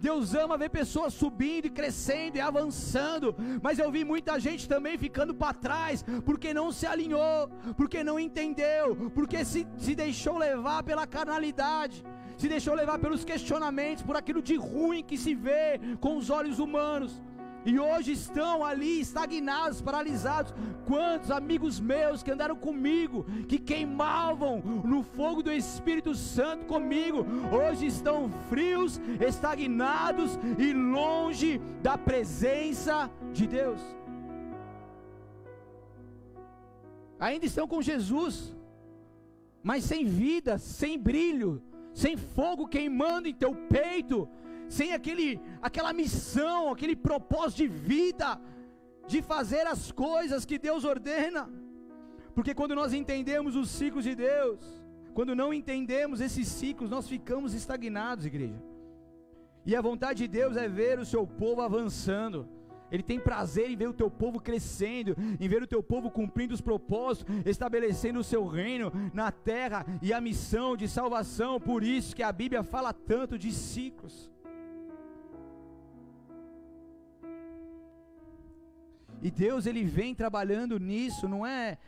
Speaker 1: Deus ama ver pessoas subindo e crescendo e avançando, mas eu vi muita gente também ficando para trás, porque não se alinhou, porque não entendeu, porque se, se deixou levar pela carnalidade, se deixou levar pelos questionamentos, por aquilo de ruim que se vê com os olhos humanos e hoje estão ali estagnados, paralisados. Quantos amigos meus que andaram comigo, que queimavam no fogo do Espírito Santo comigo, hoje estão frios, estagnados e longe da presença de Deus. Ainda estão com Jesus, mas sem vida, sem brilho, sem fogo queimando em teu peito sem aquele, aquela missão, aquele propósito de vida, de fazer as coisas que Deus ordena. Porque quando nós entendemos os ciclos de Deus, quando não entendemos esses ciclos, nós ficamos estagnados, igreja. E a vontade de Deus é ver o seu povo avançando. Ele tem prazer em ver o teu povo crescendo, em ver o teu povo cumprindo os propósitos, estabelecendo o seu reino na terra e a missão de salvação. Por isso que a Bíblia fala tanto de ciclos. E Deus ele vem trabalhando nisso, não é?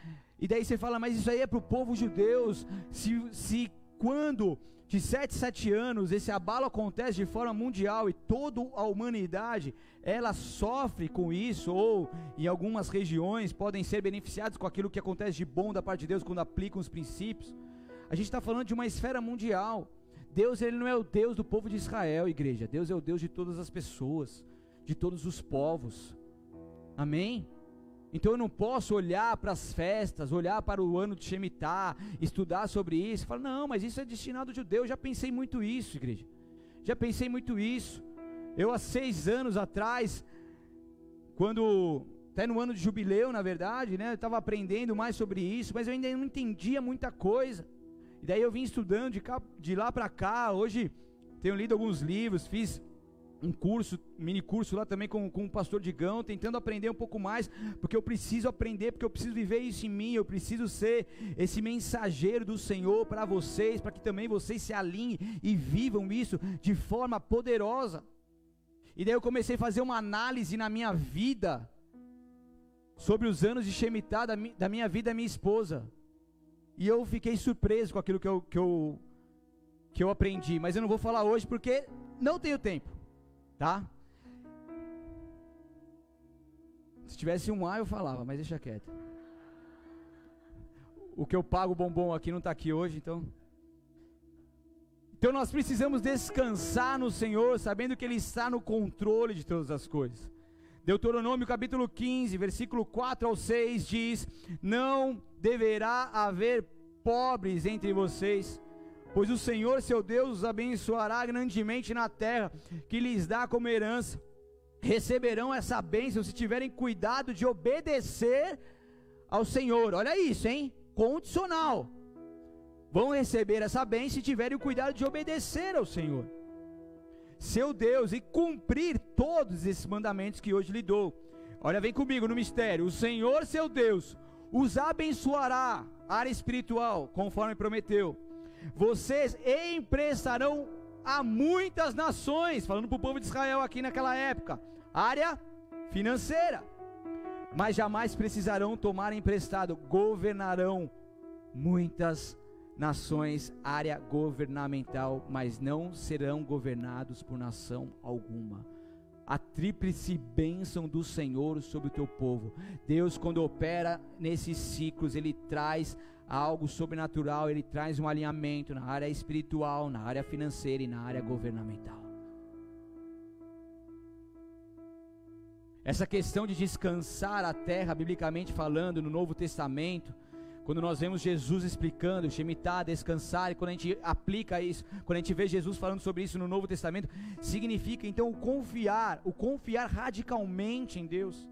Speaker 1: E daí você fala, mas isso aí é para o povo judeu. Se, se quando de 7 7 anos, esse abalo acontece de forma mundial e toda a humanidade, ela sofre com isso ou em algumas regiões podem ser beneficiados com aquilo que acontece de bom da parte de Deus quando aplicam os princípios. A gente está falando de uma esfera mundial. Deus ele não é o Deus do povo de Israel, igreja. Deus é o Deus de todas as pessoas, de todos os povos. Amém? Então eu não posso olhar para as festas, olhar para o ano de Shemitah, estudar sobre isso, falar, não, mas isso é destinado ao judeu. Eu já pensei muito isso, igreja. Já pensei muito isso. Eu há seis anos atrás, quando até no ano de jubileu, na verdade, né, eu estava aprendendo mais sobre isso, mas eu ainda não entendia muita coisa. E daí eu vim estudando de, cá, de lá para cá. Hoje tenho lido alguns livros, fiz um curso, um mini curso lá também com, com o pastor Digão, tentando aprender um pouco mais, porque eu preciso aprender, porque eu preciso viver isso em mim, eu preciso ser esse mensageiro do Senhor para vocês, para que também vocês se alinhem e vivam isso de forma poderosa. E daí eu comecei a fazer uma análise na minha vida sobre os anos de Shemitah da, da minha vida da minha esposa. E eu fiquei surpreso com aquilo que eu, que, eu, que eu aprendi. Mas eu não vou falar hoje porque não tenho tempo. Tá? Se tivesse um A eu falava, mas deixa quieto. O que eu pago bombom aqui não está aqui hoje, então. Então nós precisamos descansar no Senhor, sabendo que Ele está no controle de todas as coisas. Deuteronômio capítulo 15, versículo 4 ao 6 diz: Não deverá haver pobres entre vocês, pois o Senhor seu Deus os abençoará grandemente na terra que lhes dá como herança. Receberão essa bênção se tiverem cuidado de obedecer ao Senhor. Olha isso, hein? Condicional. Vão receber essa bênção se tiverem o cuidado de obedecer ao Senhor, seu Deus, e cumprir todos esses mandamentos que hoje lhe dou. Olha, vem comigo no mistério. O Senhor, seu Deus, os abençoará, área espiritual, conforme prometeu. Vocês emprestarão a muitas nações, falando para o povo de Israel aqui naquela época, área financeira, mas jamais precisarão tomar emprestado, governarão muitas nações, área governamental, mas não serão governados por nação alguma a tríplice bênção do Senhor sobre o teu povo. Deus, quando opera nesses ciclos, Ele traz algo sobrenatural, Ele traz um alinhamento na área espiritual, na área financeira e na área governamental. Essa questão de descansar a terra, biblicamente falando, no Novo Testamento, quando nós vemos Jesus explicando, Shemitah, descansar, e quando a gente aplica isso, quando a gente vê Jesus falando sobre isso no Novo Testamento, significa então o confiar, o confiar radicalmente em Deus.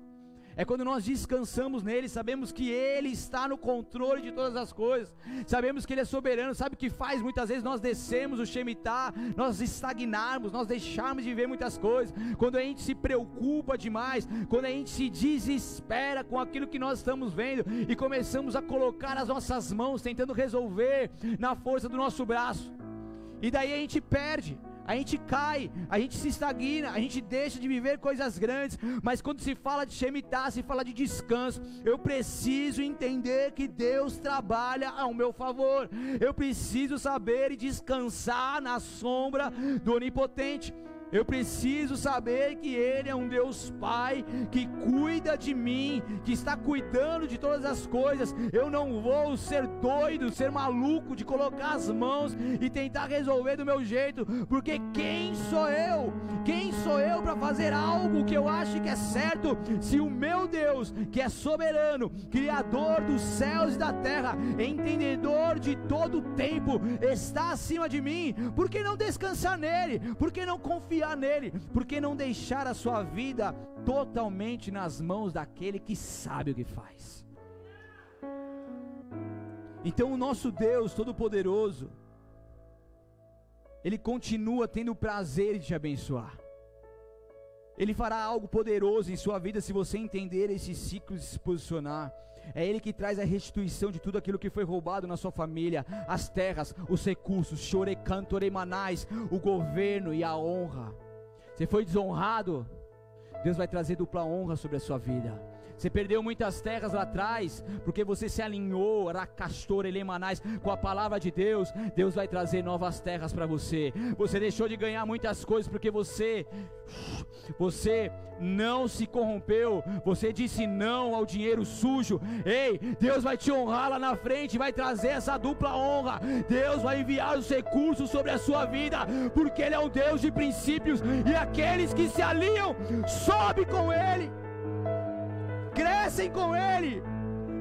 Speaker 1: É quando nós descansamos nele, sabemos que ele está no controle de todas as coisas. Sabemos que ele é soberano, sabe o que faz muitas vezes nós descemos o Shemitah, nós estagnarmos, nós deixarmos de ver muitas coisas. Quando a gente se preocupa demais, quando a gente se desespera com aquilo que nós estamos vendo e começamos a colocar as nossas mãos tentando resolver na força do nosso braço. E daí a gente perde a gente cai, a gente se estagna, a gente deixa de viver coisas grandes, mas quando se fala de Shemitah, se fala de descanso, eu preciso entender que Deus trabalha ao meu favor, eu preciso saber e descansar na sombra do Onipotente. Eu preciso saber que Ele é um Deus Pai que cuida de mim, que está cuidando de todas as coisas. Eu não vou ser doido, ser maluco de colocar as mãos e tentar resolver do meu jeito, porque quem sou eu? Quem sou eu para fazer algo que eu acho que é certo? Se o meu Deus, que é soberano, Criador dos céus e da terra, entendedor de todo o tempo, está acima de mim, por que não descansar nele? Por que não confiar? Confiar nele, porque não deixar a sua vida totalmente nas mãos daquele que sabe o que faz. Então, o nosso Deus Todo-Poderoso, Ele continua tendo o prazer de te abençoar. Ele fará algo poderoso em sua vida se você entender esse ciclo e se posicionar. É Ele que traz a restituição de tudo aquilo que foi roubado na sua família, as terras, os recursos, chorecantoremanais, o governo e a honra. Você foi desonrado, Deus vai trazer dupla honra sobre a sua vida. Você perdeu muitas terras lá atrás, porque você se alinhou, Racastor, Elemanais, com a palavra de Deus. Deus vai trazer novas terras para você. Você deixou de ganhar muitas coisas porque você você não se corrompeu, você disse não ao dinheiro sujo. Ei, Deus vai te honrar lá na frente, vai trazer essa dupla honra. Deus vai enviar os recursos sobre a sua vida, porque Ele é um Deus de princípios e aqueles que se alinham, sobe com Ele, crescem com Ele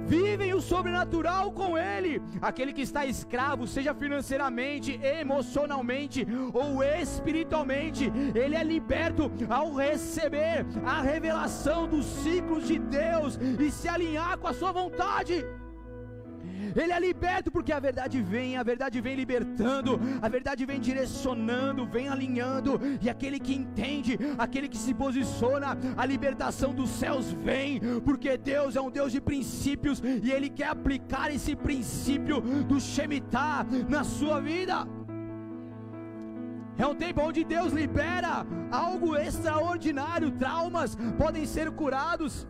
Speaker 1: vivem o sobrenatural com Ele. Aquele que está escravo, seja financeiramente, emocionalmente ou espiritualmente, ele é liberto ao receber a revelação dos ciclos de Deus e se alinhar com a sua vontade. Ele é liberto porque a verdade vem, a verdade vem libertando, a verdade vem direcionando, vem alinhando, e aquele que entende, aquele que se posiciona, a libertação dos céus vem, porque Deus é um Deus de princípios e Ele quer aplicar esse princípio do Shemitah na sua vida. É um tempo onde Deus libera algo extraordinário, traumas podem ser curados.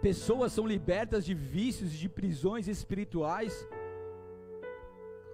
Speaker 1: Pessoas são libertas de vícios e de prisões espirituais.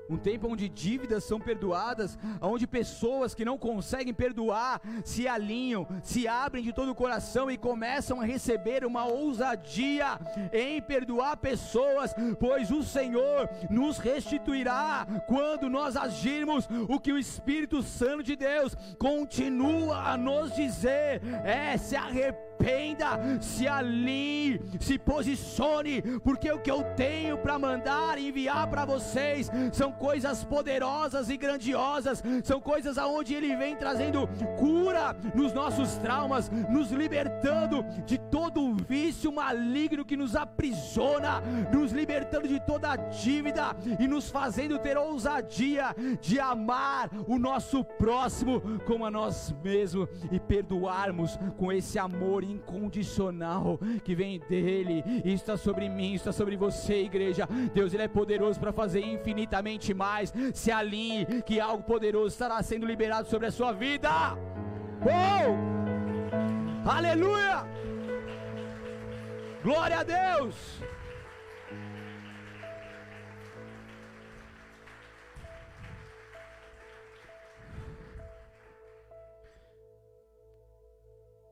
Speaker 1: Um tempo onde dívidas são perdoadas, onde pessoas que não conseguem perdoar se alinham, se abrem de todo o coração e começam a receber uma ousadia em perdoar pessoas, pois o Senhor nos restituirá quando nós agirmos o que o Espírito Santo de Deus continua a nos dizer: é se arrepender arrependa, se alinhe, se posicione, porque o que eu tenho para mandar e enviar para vocês são coisas poderosas e grandiosas, são coisas aonde Ele vem trazendo cura nos nossos traumas, nos libertando de todo o vício maligno que nos aprisiona, nos libertando de toda a dívida e nos fazendo ter ousadia de amar o nosso próximo como a nós mesmos e perdoarmos com esse amor incondicional que vem dele, e está sobre mim, está sobre você, igreja. Deus ele é poderoso para fazer infinitamente mais. Se alinhe que algo poderoso estará sendo liberado sobre a sua vida. Oh! Aleluia! Glória a Deus!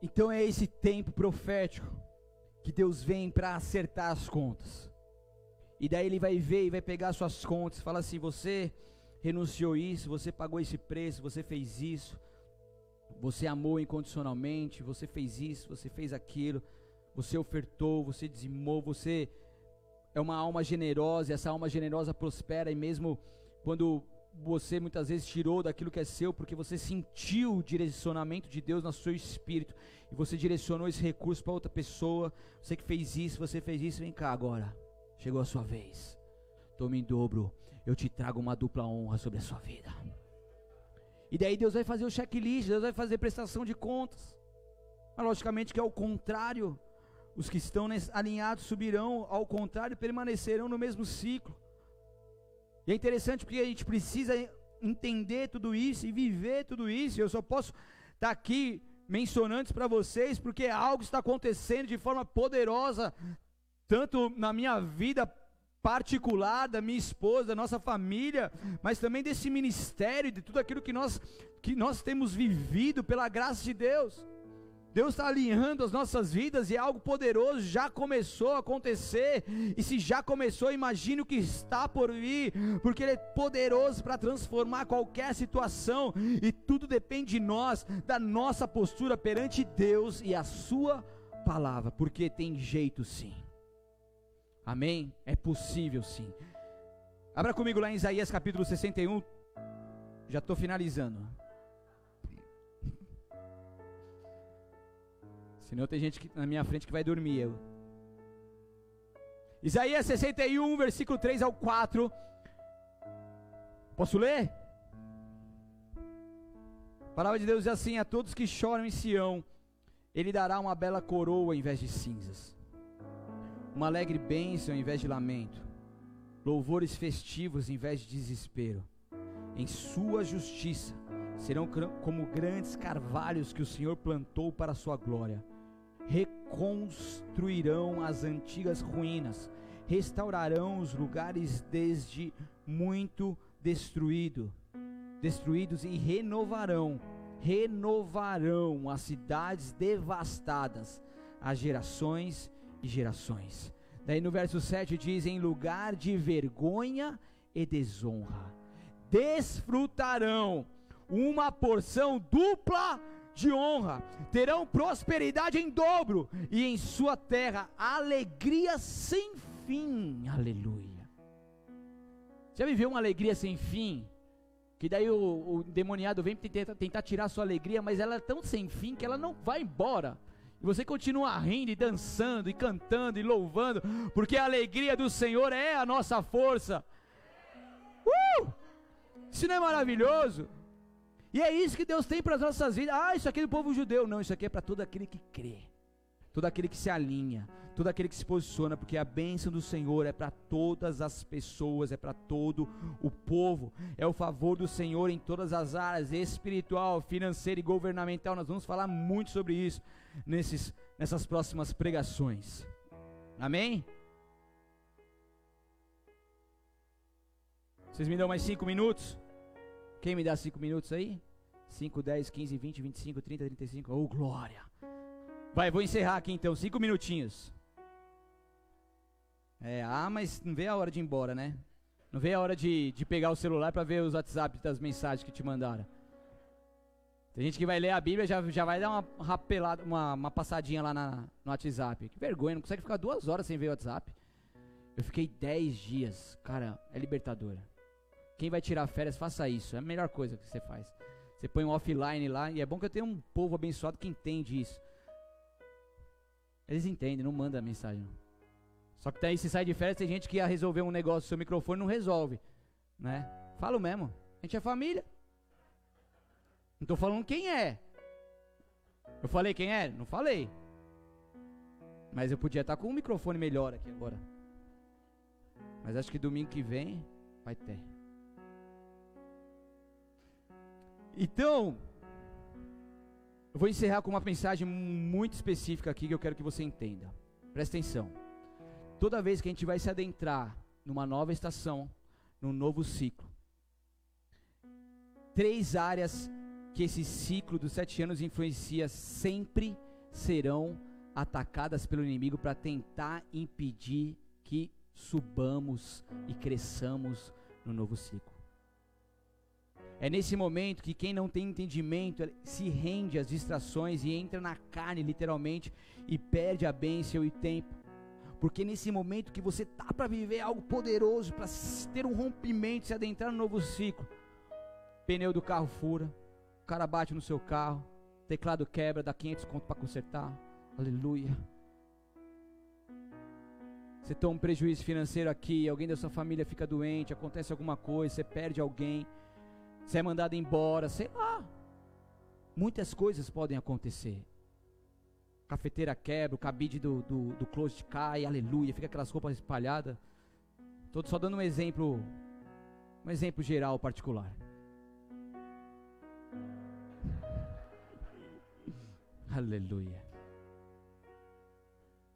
Speaker 1: Então é esse tempo profético que Deus vem para acertar as contas. E daí ele vai ver e vai pegar suas contas, fala assim: você renunciou isso, você pagou esse preço, você fez isso, você amou incondicionalmente, você fez isso, você fez aquilo, você ofertou, você dizimou, você é uma alma generosa, e essa alma generosa prospera e mesmo quando você muitas vezes tirou daquilo que é seu, porque você sentiu o direcionamento de Deus no seu espírito, e você direcionou esse recurso para outra pessoa, você que fez isso, você fez isso, vem cá agora, chegou a sua vez, tome em dobro, eu te trago uma dupla honra sobre a sua vida. E daí Deus vai fazer o checklist, Deus vai fazer prestação de contas. Mas logicamente que é o contrário. Os que estão alinhados subirão, ao contrário, permanecerão no mesmo ciclo. E é interessante porque a gente precisa entender tudo isso e viver tudo isso. Eu só posso estar tá aqui mencionando isso para vocês porque algo está acontecendo de forma poderosa, tanto na minha vida particular, da minha esposa, da nossa família, mas também desse ministério, de tudo aquilo que nós, que nós temos vivido pela graça de Deus. Deus está alinhando as nossas vidas e algo poderoso já começou a acontecer. E se já começou, imagine o que está por vir, porque Ele é poderoso para transformar qualquer situação. E tudo depende de nós, da nossa postura perante Deus e a Sua palavra, porque tem jeito sim. Amém? É possível sim. Abra comigo lá em Isaías capítulo 61. Já estou finalizando. Senão tem gente que, na minha frente que vai dormir. Eu. Isaías 61, versículo 3 ao 4. Posso ler? A palavra de Deus diz assim: A todos que choram em Sião, Ele dará uma bela coroa em vez de cinzas, uma alegre bênção em vez de lamento, louvores festivos em vez de desespero. Em Sua justiça serão como grandes carvalhos que o Senhor plantou para a sua glória. Reconstruirão as antigas ruínas, restaurarão os lugares desde muito destruído, destruídos e renovarão, renovarão as cidades devastadas, as gerações e gerações. Daí no verso 7 diz: em lugar de vergonha e desonra, desfrutarão uma porção dupla de honra, terão prosperidade em dobro, e em sua terra alegria sem fim. Aleluia. Já viveu uma alegria sem fim? Que daí o, o demoniado vem tentar, tentar tirar sua alegria, mas ela é tão sem fim que ela não vai embora. E você continua rindo e dançando e cantando e louvando, porque a alegria do Senhor é a nossa força. Uh! Isso não é maravilhoso? E é isso que Deus tem para as nossas vidas. Ah, isso aqui é do povo judeu. Não, isso aqui é para todo aquele que crê, todo aquele que se alinha, todo aquele que se posiciona, porque a bênção do Senhor é para todas as pessoas, é para todo o povo. É o favor do Senhor em todas as áreas, espiritual, financeira e governamental. Nós vamos falar muito sobre isso nesses, nessas próximas pregações. Amém? Vocês me dão mais cinco minutos? Quem me dá cinco minutos aí? 5, 10, 15, 20, 25, 30, 35. Oh, glória! Vai, vou encerrar aqui então, cinco minutinhos. É, ah, mas não vê a hora de ir embora, né? Não vê a hora de, de pegar o celular para ver os WhatsApp das mensagens que te mandaram. Tem gente que vai ler a Bíblia já já vai dar uma rapelada, uma, uma passadinha lá na, no WhatsApp. Que vergonha, não consegue ficar duas horas sem ver o WhatsApp. Eu fiquei dez dias, cara, é libertador. Quem vai tirar férias, faça isso. É a melhor coisa que você faz. Você põe um offline lá, e é bom que eu tenha um povo abençoado que entende isso. Eles entendem, não manda mensagem. Só que daí se sai de férias, tem gente que ia resolver um negócio, seu microfone não resolve. Né? Falo mesmo. A gente é família. Não estou falando quem é. Eu falei quem é? Não falei. Mas eu podia estar com um microfone melhor aqui agora. Mas acho que domingo que vem vai ter. Então, eu vou encerrar com uma mensagem muito específica aqui que eu quero que você entenda. Presta atenção. Toda vez que a gente vai se adentrar numa nova estação, num novo ciclo, três áreas que esse ciclo dos sete anos influencia sempre serão atacadas pelo inimigo para tentar impedir que subamos e cresçamos no novo ciclo. É nesse momento que quem não tem entendimento se rende às distrações e entra na carne, literalmente, e perde a bênção e tempo. Porque nesse momento que você tá para viver algo poderoso, para ter um rompimento, se adentrar no novo ciclo, pneu do carro fura, o cara bate no seu carro, teclado quebra, dá 500 conto para consertar. Aleluia. Você toma um prejuízo financeiro aqui, alguém da sua família fica doente, acontece alguma coisa, você perde alguém você é mandado embora, sei lá. Muitas coisas podem acontecer. Cafeteira quebra, o cabide do, do, do closet cai, aleluia, fica aquelas roupas espalhadas. Estou só dando um exemplo, um exemplo geral particular. Aleluia.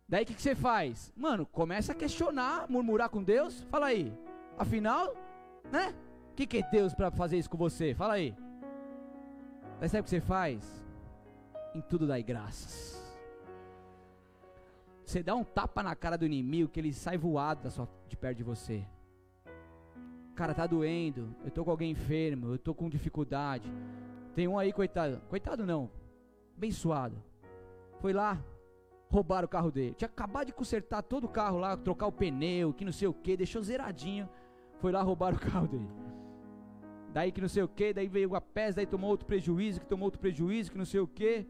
Speaker 1: Daí o que, você faz? Mano, começa a questionar, murmurar com Deus. Fala aí. Afinal, né? Que, que é Deus para fazer isso com você? Fala aí. Mas sabe o que você faz? Em tudo dai graças. Você dá um tapa na cara do inimigo que ele sai voado sua, de perto de você. Cara, tá doendo. Eu tô com alguém enfermo. Eu tô com dificuldade. Tem um aí, coitado. Coitado não. Abençoado. Foi lá, roubaram o carro dele. Tinha acabado de consertar todo o carro lá, trocar o pneu, que não sei o que, deixou zeradinho. Foi lá roubar o carro dele daí que não sei o que, daí veio a pés, daí tomou outro prejuízo, que tomou outro prejuízo, que não sei o que.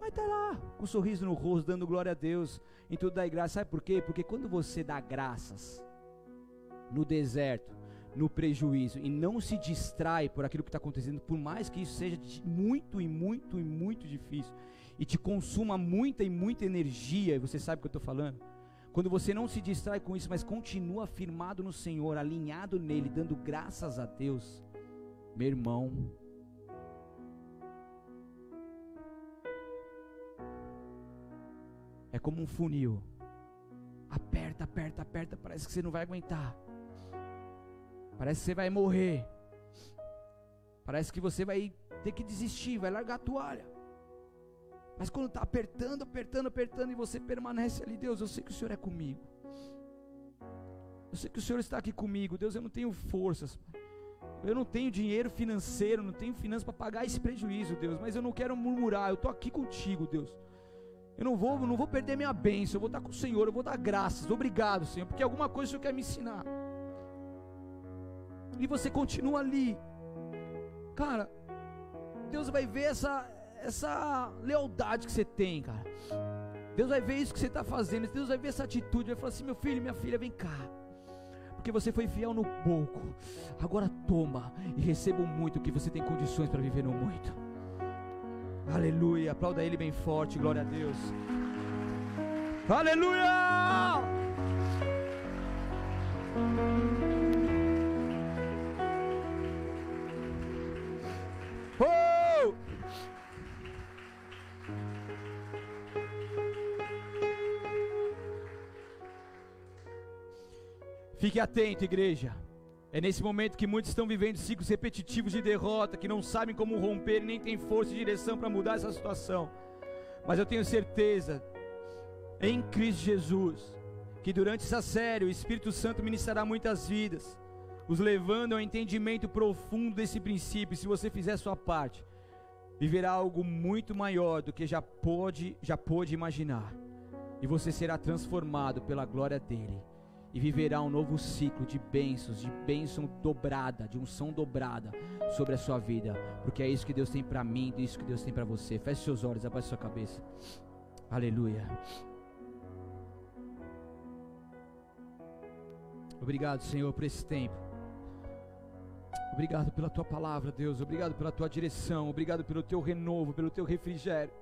Speaker 1: Mas tá lá, com um sorriso no rosto, dando glória a Deus, em tudo dá graça. Sabe por quê? Porque quando você dá graças no deserto, no prejuízo, e não se distrai por aquilo que está acontecendo, por mais que isso seja muito e muito e muito difícil, e te consuma muita e muita energia, e você sabe o que eu estou falando quando você não se distrai com isso, mas continua firmado no Senhor, alinhado nele, dando graças a Deus, meu irmão, é como um funil. Aperta, aperta, aperta, parece que você não vai aguentar. Parece que você vai morrer. Parece que você vai ter que desistir, vai largar a toalha. Mas quando está apertando, apertando, apertando e você permanece ali, Deus, eu sei que o Senhor é comigo. Eu sei que o Senhor está aqui comigo. Deus, eu não tenho forças. Eu não tenho dinheiro financeiro, não tenho finanças para pagar esse prejuízo, Deus. Mas eu não quero murmurar. Eu estou aqui contigo, Deus. Eu não vou, não vou perder minha bênção. Eu vou estar com o Senhor. Eu vou dar graças. Obrigado, Senhor, porque alguma coisa o Senhor quer me ensinar. E você continua ali, cara. Deus vai ver essa essa lealdade que você tem, cara. Deus vai ver isso que você está fazendo. Deus vai ver essa atitude. Vai falar assim: meu filho, minha filha, vem cá porque você foi fiel no pouco. Agora toma e receba muito que você tem condições para viver no muito. Aleluia. Aplauda ele bem forte. Glória a Deus. Aleluia! Fique atento, igreja. É nesse momento que muitos estão vivendo ciclos repetitivos de derrota, que não sabem como romper e nem têm força e direção para mudar essa situação. Mas eu tenho certeza, em Cristo Jesus, que durante essa série o Espírito Santo ministrará muitas vidas, os levando ao entendimento profundo desse princípio. Se você fizer sua parte, viverá algo muito maior do que já pode, já pôde imaginar. E você será transformado pela glória dele e viverá um novo ciclo de bênçãos, de bênção dobrada, de unção dobrada sobre a sua vida, porque é isso que Deus tem para mim, é isso que Deus tem para você. Feche seus olhos, abaixe sua cabeça. Aleluia. Obrigado, Senhor, por esse tempo. Obrigado pela tua palavra, Deus. Obrigado pela tua direção. Obrigado pelo teu renovo, pelo teu refrigério.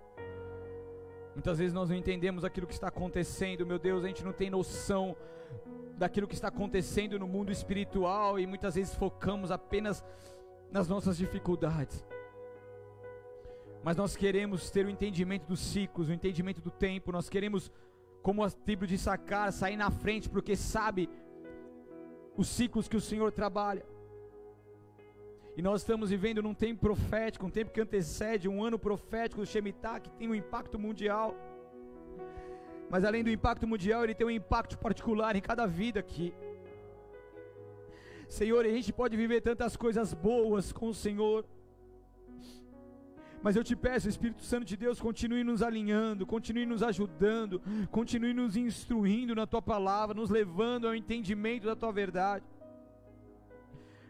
Speaker 1: Muitas vezes nós não entendemos aquilo que está acontecendo, meu Deus, a gente não tem noção daquilo que está acontecendo no mundo espiritual e muitas vezes focamos apenas nas nossas dificuldades. Mas nós queremos ter o entendimento dos ciclos, o entendimento do tempo, nós queremos, como a tribo de Sacar, sair na frente, porque sabe os ciclos que o Senhor trabalha. E nós estamos vivendo num tempo profético, um tempo que antecede um ano profético do Shemitah, que tem um impacto mundial. Mas além do impacto mundial, ele tem um impacto particular em cada vida aqui. Senhor, a gente pode viver tantas coisas boas com o Senhor. Mas eu te peço, Espírito Santo de Deus, continue nos alinhando, continue nos ajudando, continue nos instruindo na tua palavra, nos levando ao entendimento da tua verdade.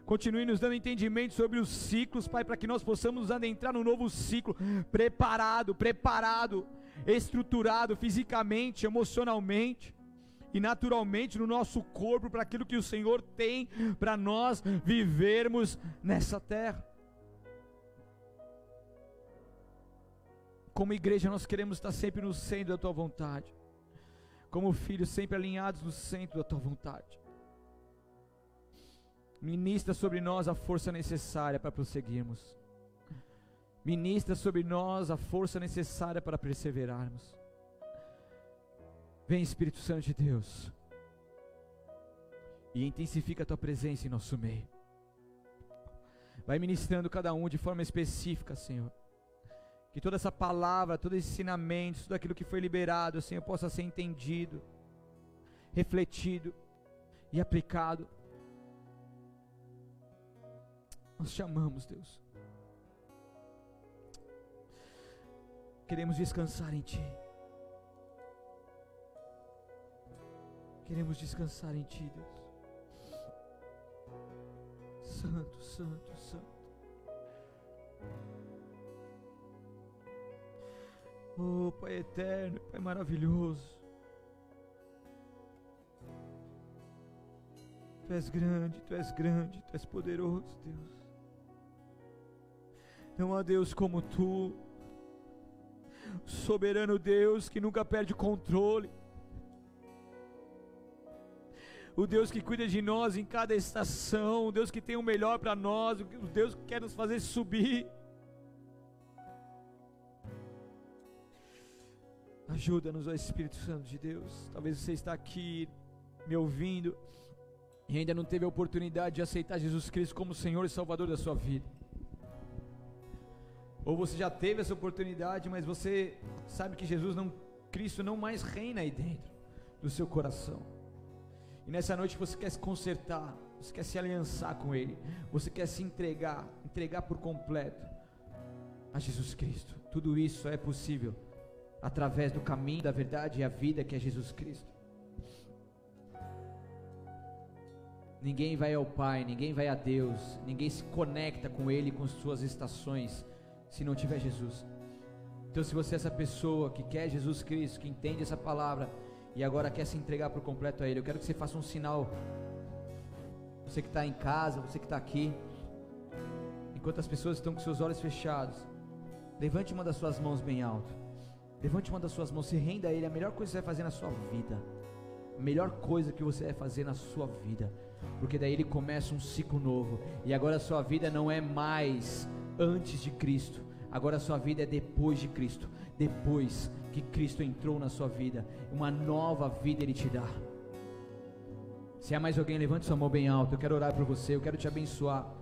Speaker 1: Continue nos dando entendimento sobre os ciclos, Pai, para que nós possamos adentrar no novo ciclo, preparado, preparado estruturado fisicamente, emocionalmente e naturalmente no nosso corpo para aquilo que o Senhor tem para nós vivermos nessa terra. Como igreja, nós queremos estar sempre no centro da tua vontade, como filhos, sempre alinhados no centro da tua vontade. Ministra sobre nós a força necessária para prosseguirmos. Ministra sobre nós a força necessária para perseverarmos. Vem, Espírito Santo de Deus, e intensifica a tua presença em nosso meio. Vai ministrando cada um de forma específica, Senhor. Que toda essa palavra, todo esse ensinamento, tudo aquilo que foi liberado, Senhor, possa ser entendido, refletido e aplicado. Nós te amamos, Deus. Queremos descansar em Ti. Queremos descansar em Ti, Deus. Santo, Santo, Santo. Oh, Pai eterno, Pai maravilhoso. Tu és grande, Tu és grande, Tu és poderoso, Deus. Não há Deus como Tu soberano Deus que nunca perde o controle, o Deus que cuida de nós em cada estação, o Deus que tem o melhor para nós, o Deus que quer nos fazer subir. Ajuda-nos, ó Espírito Santo de Deus. Talvez você está aqui me ouvindo e ainda não teve a oportunidade de aceitar Jesus Cristo como Senhor e Salvador da sua vida. Ou você já teve essa oportunidade, mas você sabe que Jesus não, Cristo não mais reina aí dentro do seu coração. E nessa noite você quer se consertar, você quer se aliançar com Ele, você quer se entregar, entregar por completo a Jesus Cristo. Tudo isso é possível através do caminho da verdade e a vida que é Jesus Cristo. Ninguém vai ao Pai, ninguém vai a Deus, ninguém se conecta com Ele com suas estações se não tiver Jesus. Então, se você é essa pessoa que quer Jesus Cristo, que entende essa palavra e agora quer se entregar por completo a Ele, eu quero que você faça um sinal. Você que está em casa, você que está aqui, enquanto as pessoas estão com seus olhos fechados, levante uma das suas mãos bem alto. Levante uma das suas mãos, se renda a Ele. A melhor coisa que você vai fazer na sua vida, a melhor coisa que você vai fazer na sua vida, porque daí Ele começa um ciclo novo. E agora a sua vida não é mais antes de Cristo, agora a sua vida é depois de Cristo. Depois que Cristo entrou na sua vida, uma nova vida Ele te dá. Se há mais alguém, levante sua mão bem alto. Eu quero orar por você, eu quero te abençoar.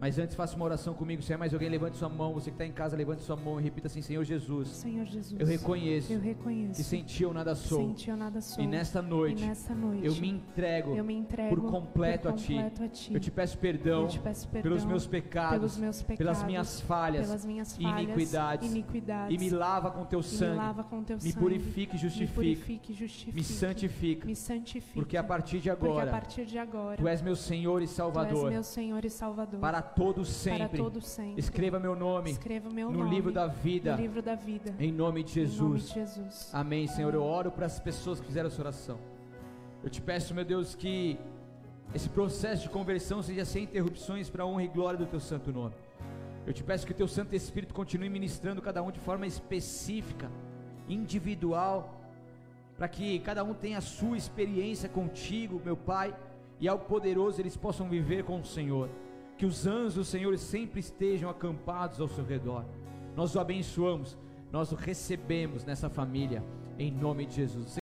Speaker 1: Mas antes faça uma oração comigo. Se é mais alguém, levante sua mão. Você que está em casa, levante sua mão e repita assim: Senhor Jesus.
Speaker 2: Senhor Jesus.
Speaker 1: Eu reconheço.
Speaker 2: Eu reconheço.
Speaker 1: Que sem ti eu nada sou.
Speaker 2: Sem ti eu nada sou.
Speaker 1: E nesta noite.
Speaker 2: E nesta noite
Speaker 1: eu me entrego.
Speaker 2: Eu me entrego
Speaker 1: por completo,
Speaker 2: por completo
Speaker 1: a,
Speaker 2: ti.
Speaker 1: a, ti. Eu te peço perdão.
Speaker 2: Eu te peço perdão
Speaker 1: pelos meus pecados.
Speaker 2: Pelos meus pecados.
Speaker 1: Pelas minhas falhas.
Speaker 2: Pelas minhas falhas.
Speaker 1: Iniquidades.
Speaker 2: Iniquidades.
Speaker 1: E me lava com teu sangue.
Speaker 2: Me lava com teu
Speaker 1: me
Speaker 2: sangue.
Speaker 1: Purifique e justifique.
Speaker 2: Me purifique e justifique.
Speaker 1: Me santifica.
Speaker 2: Me santifique.
Speaker 1: Porque a partir de agora.
Speaker 2: Porque a partir de agora.
Speaker 1: Tu és meu Senhor e Salvador.
Speaker 2: Tu és meu Senhor e Salvador.
Speaker 1: Para todos sempre.
Speaker 2: Para todos sempre.
Speaker 1: Escreva meu nome.
Speaker 2: Escreva meu
Speaker 1: no
Speaker 2: nome
Speaker 1: livro da vida.
Speaker 2: No livro da vida.
Speaker 1: Em nome de Jesus.
Speaker 2: Em nome de Jesus.
Speaker 1: Amém, Senhor. Eu oro para as pessoas que fizeram essa oração. Eu te peço, meu Deus, que esse processo de conversão seja sem interrupções para a honra e glória do teu santo nome. Eu te peço que o teu Santo Espírito continue ministrando cada um de forma específica, individual, para que cada um tenha a sua experiência contigo, meu Pai, e ao poderoso eles possam viver com o Senhor que os anjos do Senhor sempre estejam acampados ao seu redor. Nós o abençoamos, nós o recebemos nessa família, em nome de Jesus.